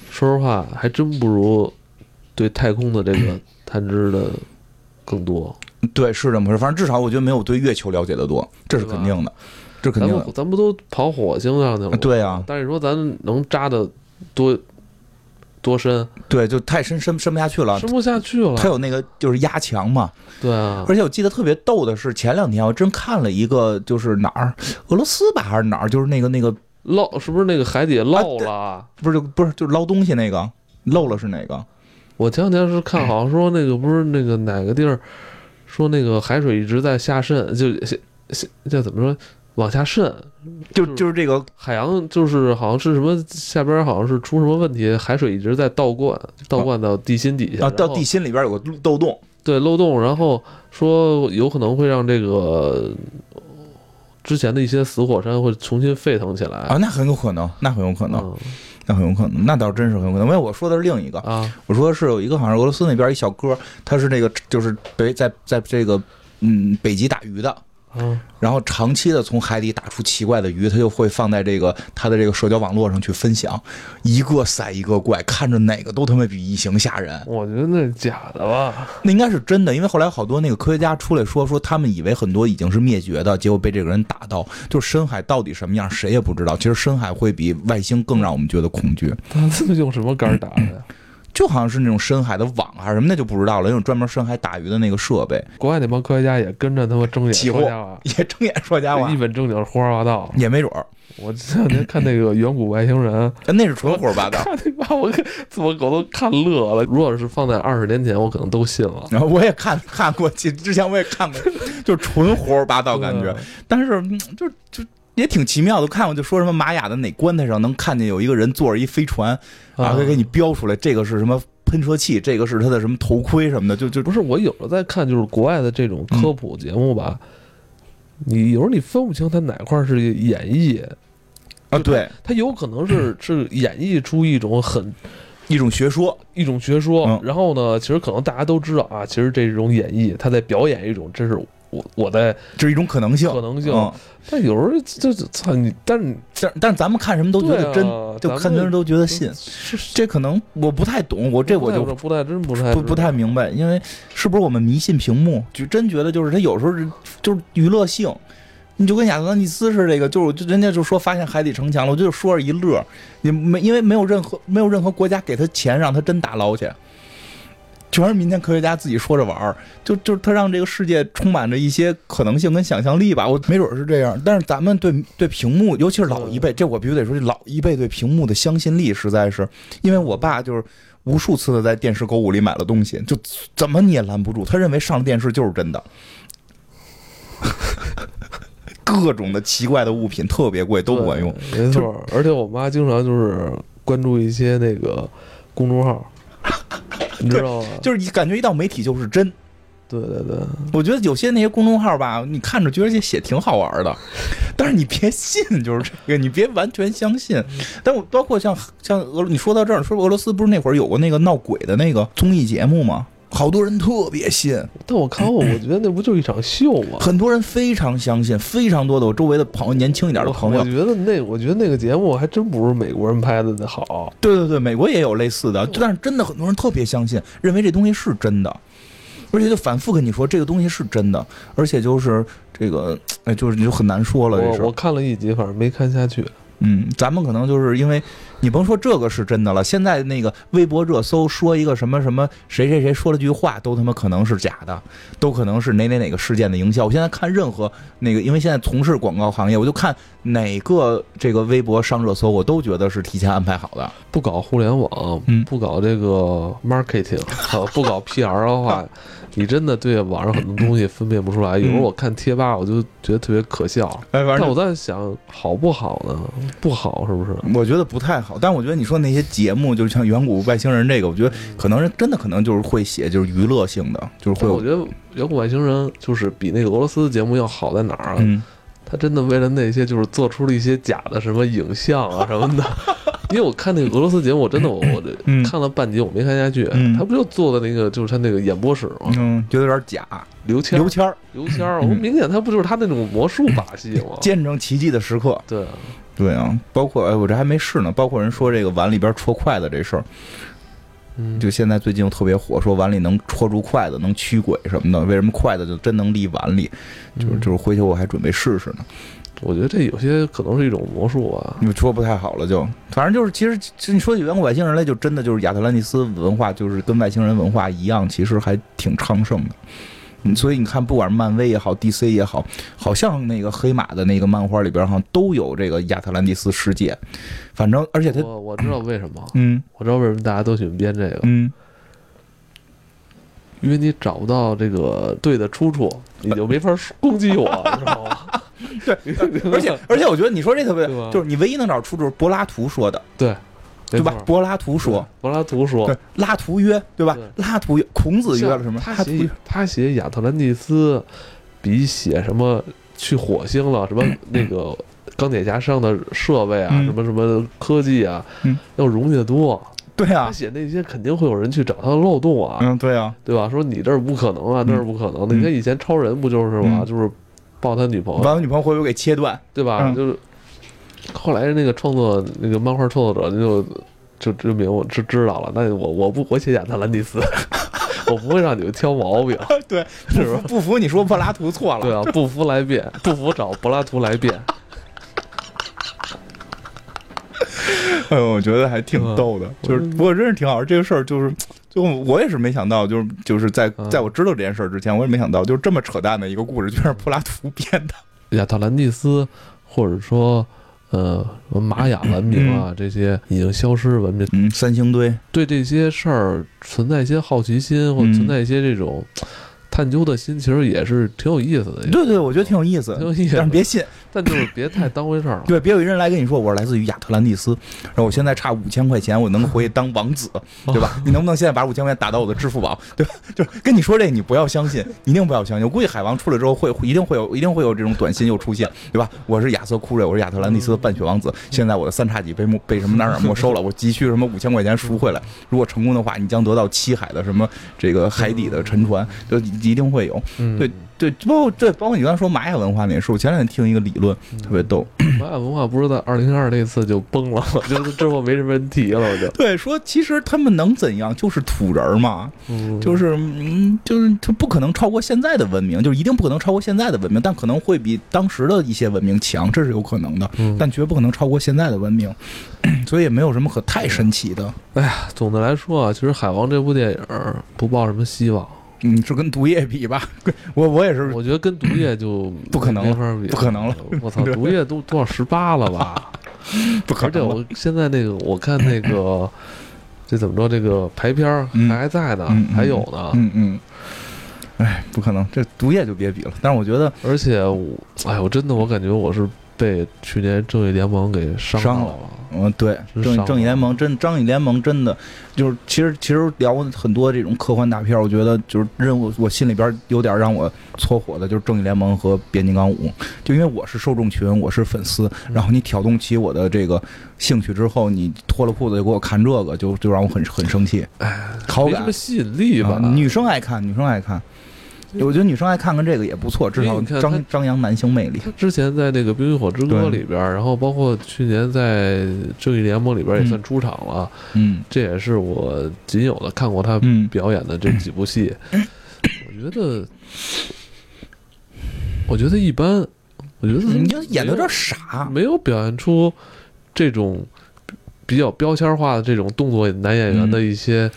说实话，还真不如对太空的这个。探知的更多，对，是这么回事。反正至少我觉得没有对月球了解的多，这是肯定的，这肯定的。咱不都跑火星上去了？对呀。但是说咱能扎的多多深？对，就太深，深深不下去了，深不下去了。它有那个就是压强嘛。对啊。而且我记得特别逗的是，前两天我真看了一个，就是哪儿，俄罗斯吧还是哪儿？就是那个那个漏，是不是那个海底捞漏了？不是，不是，就是捞东西那个漏了是哪个？我前两天是看，好像说那个不是那个哪个地儿，说那个海水一直在下渗，就下下叫怎么说往下渗，就就是这个海洋就是好像是什么下边好像是出什么问题，海水一直在倒灌，倒灌到地心底下，啊，到地心里边有个漏洞，对漏洞，然后说有可能会让这个之前的一些死火山会重新沸腾起来啊，那很有可能，那很有可能。那很有可能，那倒真是很有可能。因为我说的是另一个啊，我说是有一个好像俄罗斯那边一小哥，他是那个就是北在在这个嗯北极打鱼的。嗯，然后长期的从海底打出奇怪的鱼，他就会放在这个他的这个社交网络上去分享，一个赛一个怪，看着哪个都他妈比异形吓人。我觉得那是假的吧？那应该是真的，因为后来好多那个科学家出来说说，他们以为很多已经是灭绝的，结果被这个人打到，就是深海到底什么样，谁也不知道。其实深海会比外星更让我们觉得恐惧。他这用什么杆打的呀？就好像是那种深海的网还是什么，那就不知道了，那种专门深海打鱼的那个设备，国外那帮科学家也跟着他妈睁眼起货说瞎话，也睁眼说瞎话一，本正经胡说八道。也没准儿，我这两天看那个远古外星人，那是纯胡说八道。看那把我怎么狗都看乐了。如果是放在二十年前，我可能都信了。然 后我也看看过，去之前我也看过，就是纯胡说八道感觉，但是嗯就就也挺奇妙的。看我就说什么玛雅的哪棺材上能看见有一个人坐着一飞船，啊，会给你标出来这个是什么喷射器，这个是他的什么头盔什么的，就就不是我有时候在看，就是国外的这种科普节目吧，你有时候你分不清它哪块是演绎，啊，对，它有可能是 是演绎出一种很一种学说，一种学说，嗯。然后呢，其实可能大家都知道啊，其实这种演绎，他在表演一种，这是我我在这是一种可能性，可能性，嗯但有时候就就操你，但但但咱们看什么都觉得真，啊就看别人都觉得信，是是这可能我不太懂，我这我就不太真不太不不太明白，因为是不是我们迷信屏幕？就真觉得就是他有时候是就是娱乐性，你就跟亚特兰蒂斯似的，这个就是就人家就说发现海底城墙了，我就说着一乐，你没因为没有任何没有任何国家给他钱让他真打捞去。全是民间科学家自己说着玩儿，就就他让这个世界充满着一些可能性跟想象力吧，我没准是这样。但是咱们对对屏幕，尤其是老一辈，这我必须得说，这老一辈对屏幕的相信力实在是，因为我爸就是无数次的在电视购物里买了东西，就怎么你也拦不住，他认为上了电视就是真的。各种的奇怪的物品特别贵，都不管用。，对没错。而且我妈经常就是关注一些那个公众号，你知道吗？就是一感觉一到媒体就是真。对对对，我觉得有些那些公众号吧，你看着觉得这写挺好玩的，但是你别信，就是这个，你别完全相信。但我包括像像俄，你说到这儿，说俄罗斯不是那会儿有过那个闹鬼的那个综艺节目吗？好多人特别信，但我看过，我觉得那不就是一场秀吗？很多人非常相信，非常多的我周围的朋友，年轻一点的朋友我，觉得那，我觉得那个节目还真不是美国人拍的的好。对对对，美国也有类似的，但是真的很多人特别相信，认为这东西是真的，而且就反复跟你说这个东西是真的，而且就是这个，哎，就是你就很难说了这事我。看了一集，反正没看下去。嗯，咱们可能就是因为你甭说这个是真的了，现在那个微博热搜说一个什么什么谁谁谁说了句话，都他妈可能是假的，都可能是哪哪哪个事件的营销。我现在看任何那个，因为现在从事广告行业，我就看哪个这个微博上热搜，我都觉得是提前安排好的。不搞互联网，嗯不搞这个 marketing，啊 不搞 PR 的话，你真的对网上很多东西分辨不出来。有时候我看贴吧，我就觉得特别可笑。哎，反但我在想，好不好呢？不好，是不是？我觉得不太好，但我觉得你说那些节目，就是像远古外星人这个，我觉得可能真的可能就是会写就是娱乐性的，就是会我觉得远古外星人就是比那个俄罗斯的节目要好在哪儿啊？嗯他真的为了那些就是做出了一些假的什么影像啊什么的。因为我看那个俄罗斯节目，我真的我 我这嗯看了半集，我没看下去。嗯他不就做的那个就是他那个演播室吗？嗯，觉得有点假，刘谦儿刘谦儿刘谦我明显他不就是他那种魔术把戏吗？见证奇迹的时刻。对啊，对啊，包括哎，我这还没试呢。包括人说这个碗里边戳筷子这事儿，嗯，就现在最近又特别火，说碗里能戳住筷子，能驱鬼什么的。为什么筷子就真能立碗里？就是嗯就是回去我还准备试试呢。我觉得这有些可能是一种魔术啊。你们说不太好了就，反正就是其实你说起远古外星人来，就真的就是亚特兰蒂斯文化，就是跟外星人文化一样，其实还挺昌盛的。嗯，所以你看，不管是漫威也好，DC 也好，好像那个黑马的那个漫画里边，好像都有这个亚特兰蒂斯世界。反正，而且他，我我知道为什么，嗯我知道为什么大家都喜欢编这个，嗯，因为你找不到这个对的出处，你就没法攻击我，知道吗？对，而且 而且我觉得你说这特别，就是你唯一能找出处是柏拉图说的，对，对吧？柏拉图说，柏拉图说对，，拉图约，对吧？对拉图约，孔子约了什么？他写他写亚特兰蒂斯，比写什么去火星了，什么 那个钢铁侠上的设备啊，嗯什么什么科技啊嗯，要容易得多。对啊他，写那些肯定会有人去找他的漏洞啊，嗯，对啊，对吧？说你这儿不可能啊，那儿不可能的。嗯你看以前超人不就是吗？嗯就是抱他女朋友，把他女朋友会不会给切断？对吧？嗯就是后来那个创作那个漫画创作者就就证明我知知道了，那我我不我写亚特兰蒂斯，我不会让你们挑毛病，对，是吧？不服你说柏拉图错了，对啊，不服来辩，不服找柏拉图来辩。哎呦，我觉得还挺逗的，就是不过真是挺好。这个事儿就是，就我也是没想到，就是就是在在我知道这件事儿之前，我也没想到，就是这么扯淡的一个故事，居然是柏拉图编的。亚特兰蒂斯，或者说呃玛雅文明啊，这些已经消失文明，嗯，三星堆，对这些事儿存在一些好奇心，或者存在一些这种。探究的心其实也是挺有意思的，对对，我觉得挺有意思，挺有意思，但是别信，但就是别太当回事儿了。对，别有一人来跟你说我是来自于亚特兰蒂斯，然后我现在差五千块钱，我能回去当王子，对吧？你能不能现在把五千块钱打到我的支付宝？对吧？就跟你说这，你不要相信，一定不要相信。我估计海王出来之后会一定会有，一定会有这种短信又出现，对吧？我是亚瑟库瑞，我是亚特兰蒂斯的半血王子，现在我的三叉戟被没被什么哪哪没收了，我急需什么五千块钱赎回来。如果成功的话，你将得到七海的什么这个海底的沉船，就一定会有。对对，包括对，包括你刚才说玛雅文化那事，我前两天听一个理论，特别逗。玛雅文化不是在二零二那次就崩了，我觉得之后没什么问题了，我就对说，其实他们能怎样？就是土人嘛，就是嗯，就是他不可能超过现在的文明，就是一定不可能超过现在的文明，但可能会比当时的一些文明强，这是有可能的，但绝不可能超过现在的文明，所以也没有什么可太神奇的。哎呀，总的来说啊，其实《海王》这部电影不抱什么希望。嗯，是跟毒液比吧？我我也是，我觉得跟毒液就不可能，没法比，不可能了。我操，毒液都多少十八了吧？不可能。而且我现在那个，我看那个，这怎么着？这个排片还在呢，还有呢。嗯嗯。哎，不可能，这毒液就别比了。但是我觉得，而且，哎，我真的，我感觉我是。被去年正义联盟给伤了，嗯，对，正正义联盟真正义联盟真的就是，其实其实聊很多这种科幻大片，我觉得就是任务，我心里边有点让我搓火的，就是正义联盟和变形金刚五，就因为我是受众群，我是粉丝，然后你挑动起我的这个兴趣之后，你脱了裤子就给我看这个，就就让我很很生气，哎，没什么吸引力吧？女生爱看，女生爱看。我觉得女生爱看看这个也不错，至少张张扬男性魅力。他之前在那个《冰与火之歌》里边，然后包括去年在《正义联盟》里边也算出场了。嗯，这也是我仅有的看过他表演的这几部戏。我觉得，我觉得一般。我觉得你演的有点傻，没有表现出这种比较标签化的这种动作男演员的一些。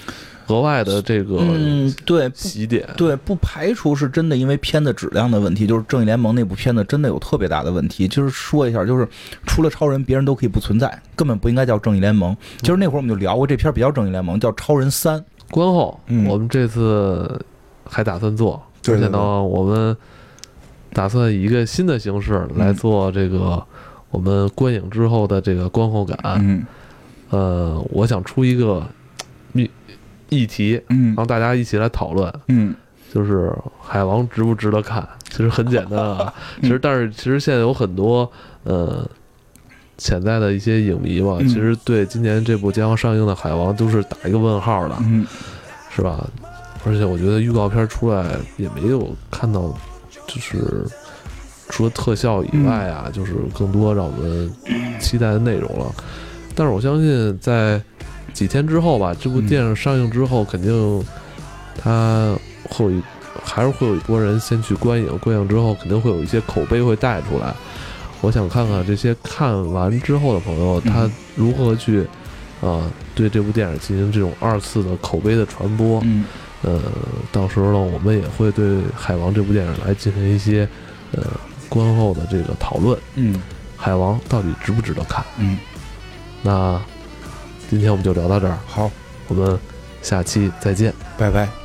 额外的这个嗯，对起点，对，不排除是真的，因为片子质量的问题，就是《正义联盟》那部片子真的有特别大的问题。就是说一下，就是除了超人，别人都可以不存在，根本不应该叫《正义联盟》。其实那会儿我们就聊过，这片比较《正义联盟》，叫《超人三》。观后，我们这次还打算做，而且呢，我们打算以一个新的形式来做这个我们观影之后的这个观后感。嗯，呃，我想出一个秘。议题，嗯，然后大家一起来讨论，嗯，就是海王值不值得看？其实很简单啊，其实但是其实现在有很多呃潜在的一些影迷嘛，其实对今年这部将要上映的海王都是打一个问号的，嗯，是吧？而且我觉得预告片出来也没有看到，就是除了特效以外啊，就是更多让我们期待的内容了。但是我相信在。几天之后吧，这部电影上映之后，肯定他会有，还是会有一波人先去观影。观影之后，肯定会有一些口碑会带出来。我想看看这些看完之后的朋友，他如何去啊对这部电影进行这种二次的口碑的传播。嗯，呃，到时候呢，我们也会对《海王》这部电影来进行一些呃观后的这个讨论。嗯，《海王》到底值不值得看？嗯，那。今天我们就聊到这儿，好，我们下期再见，拜拜。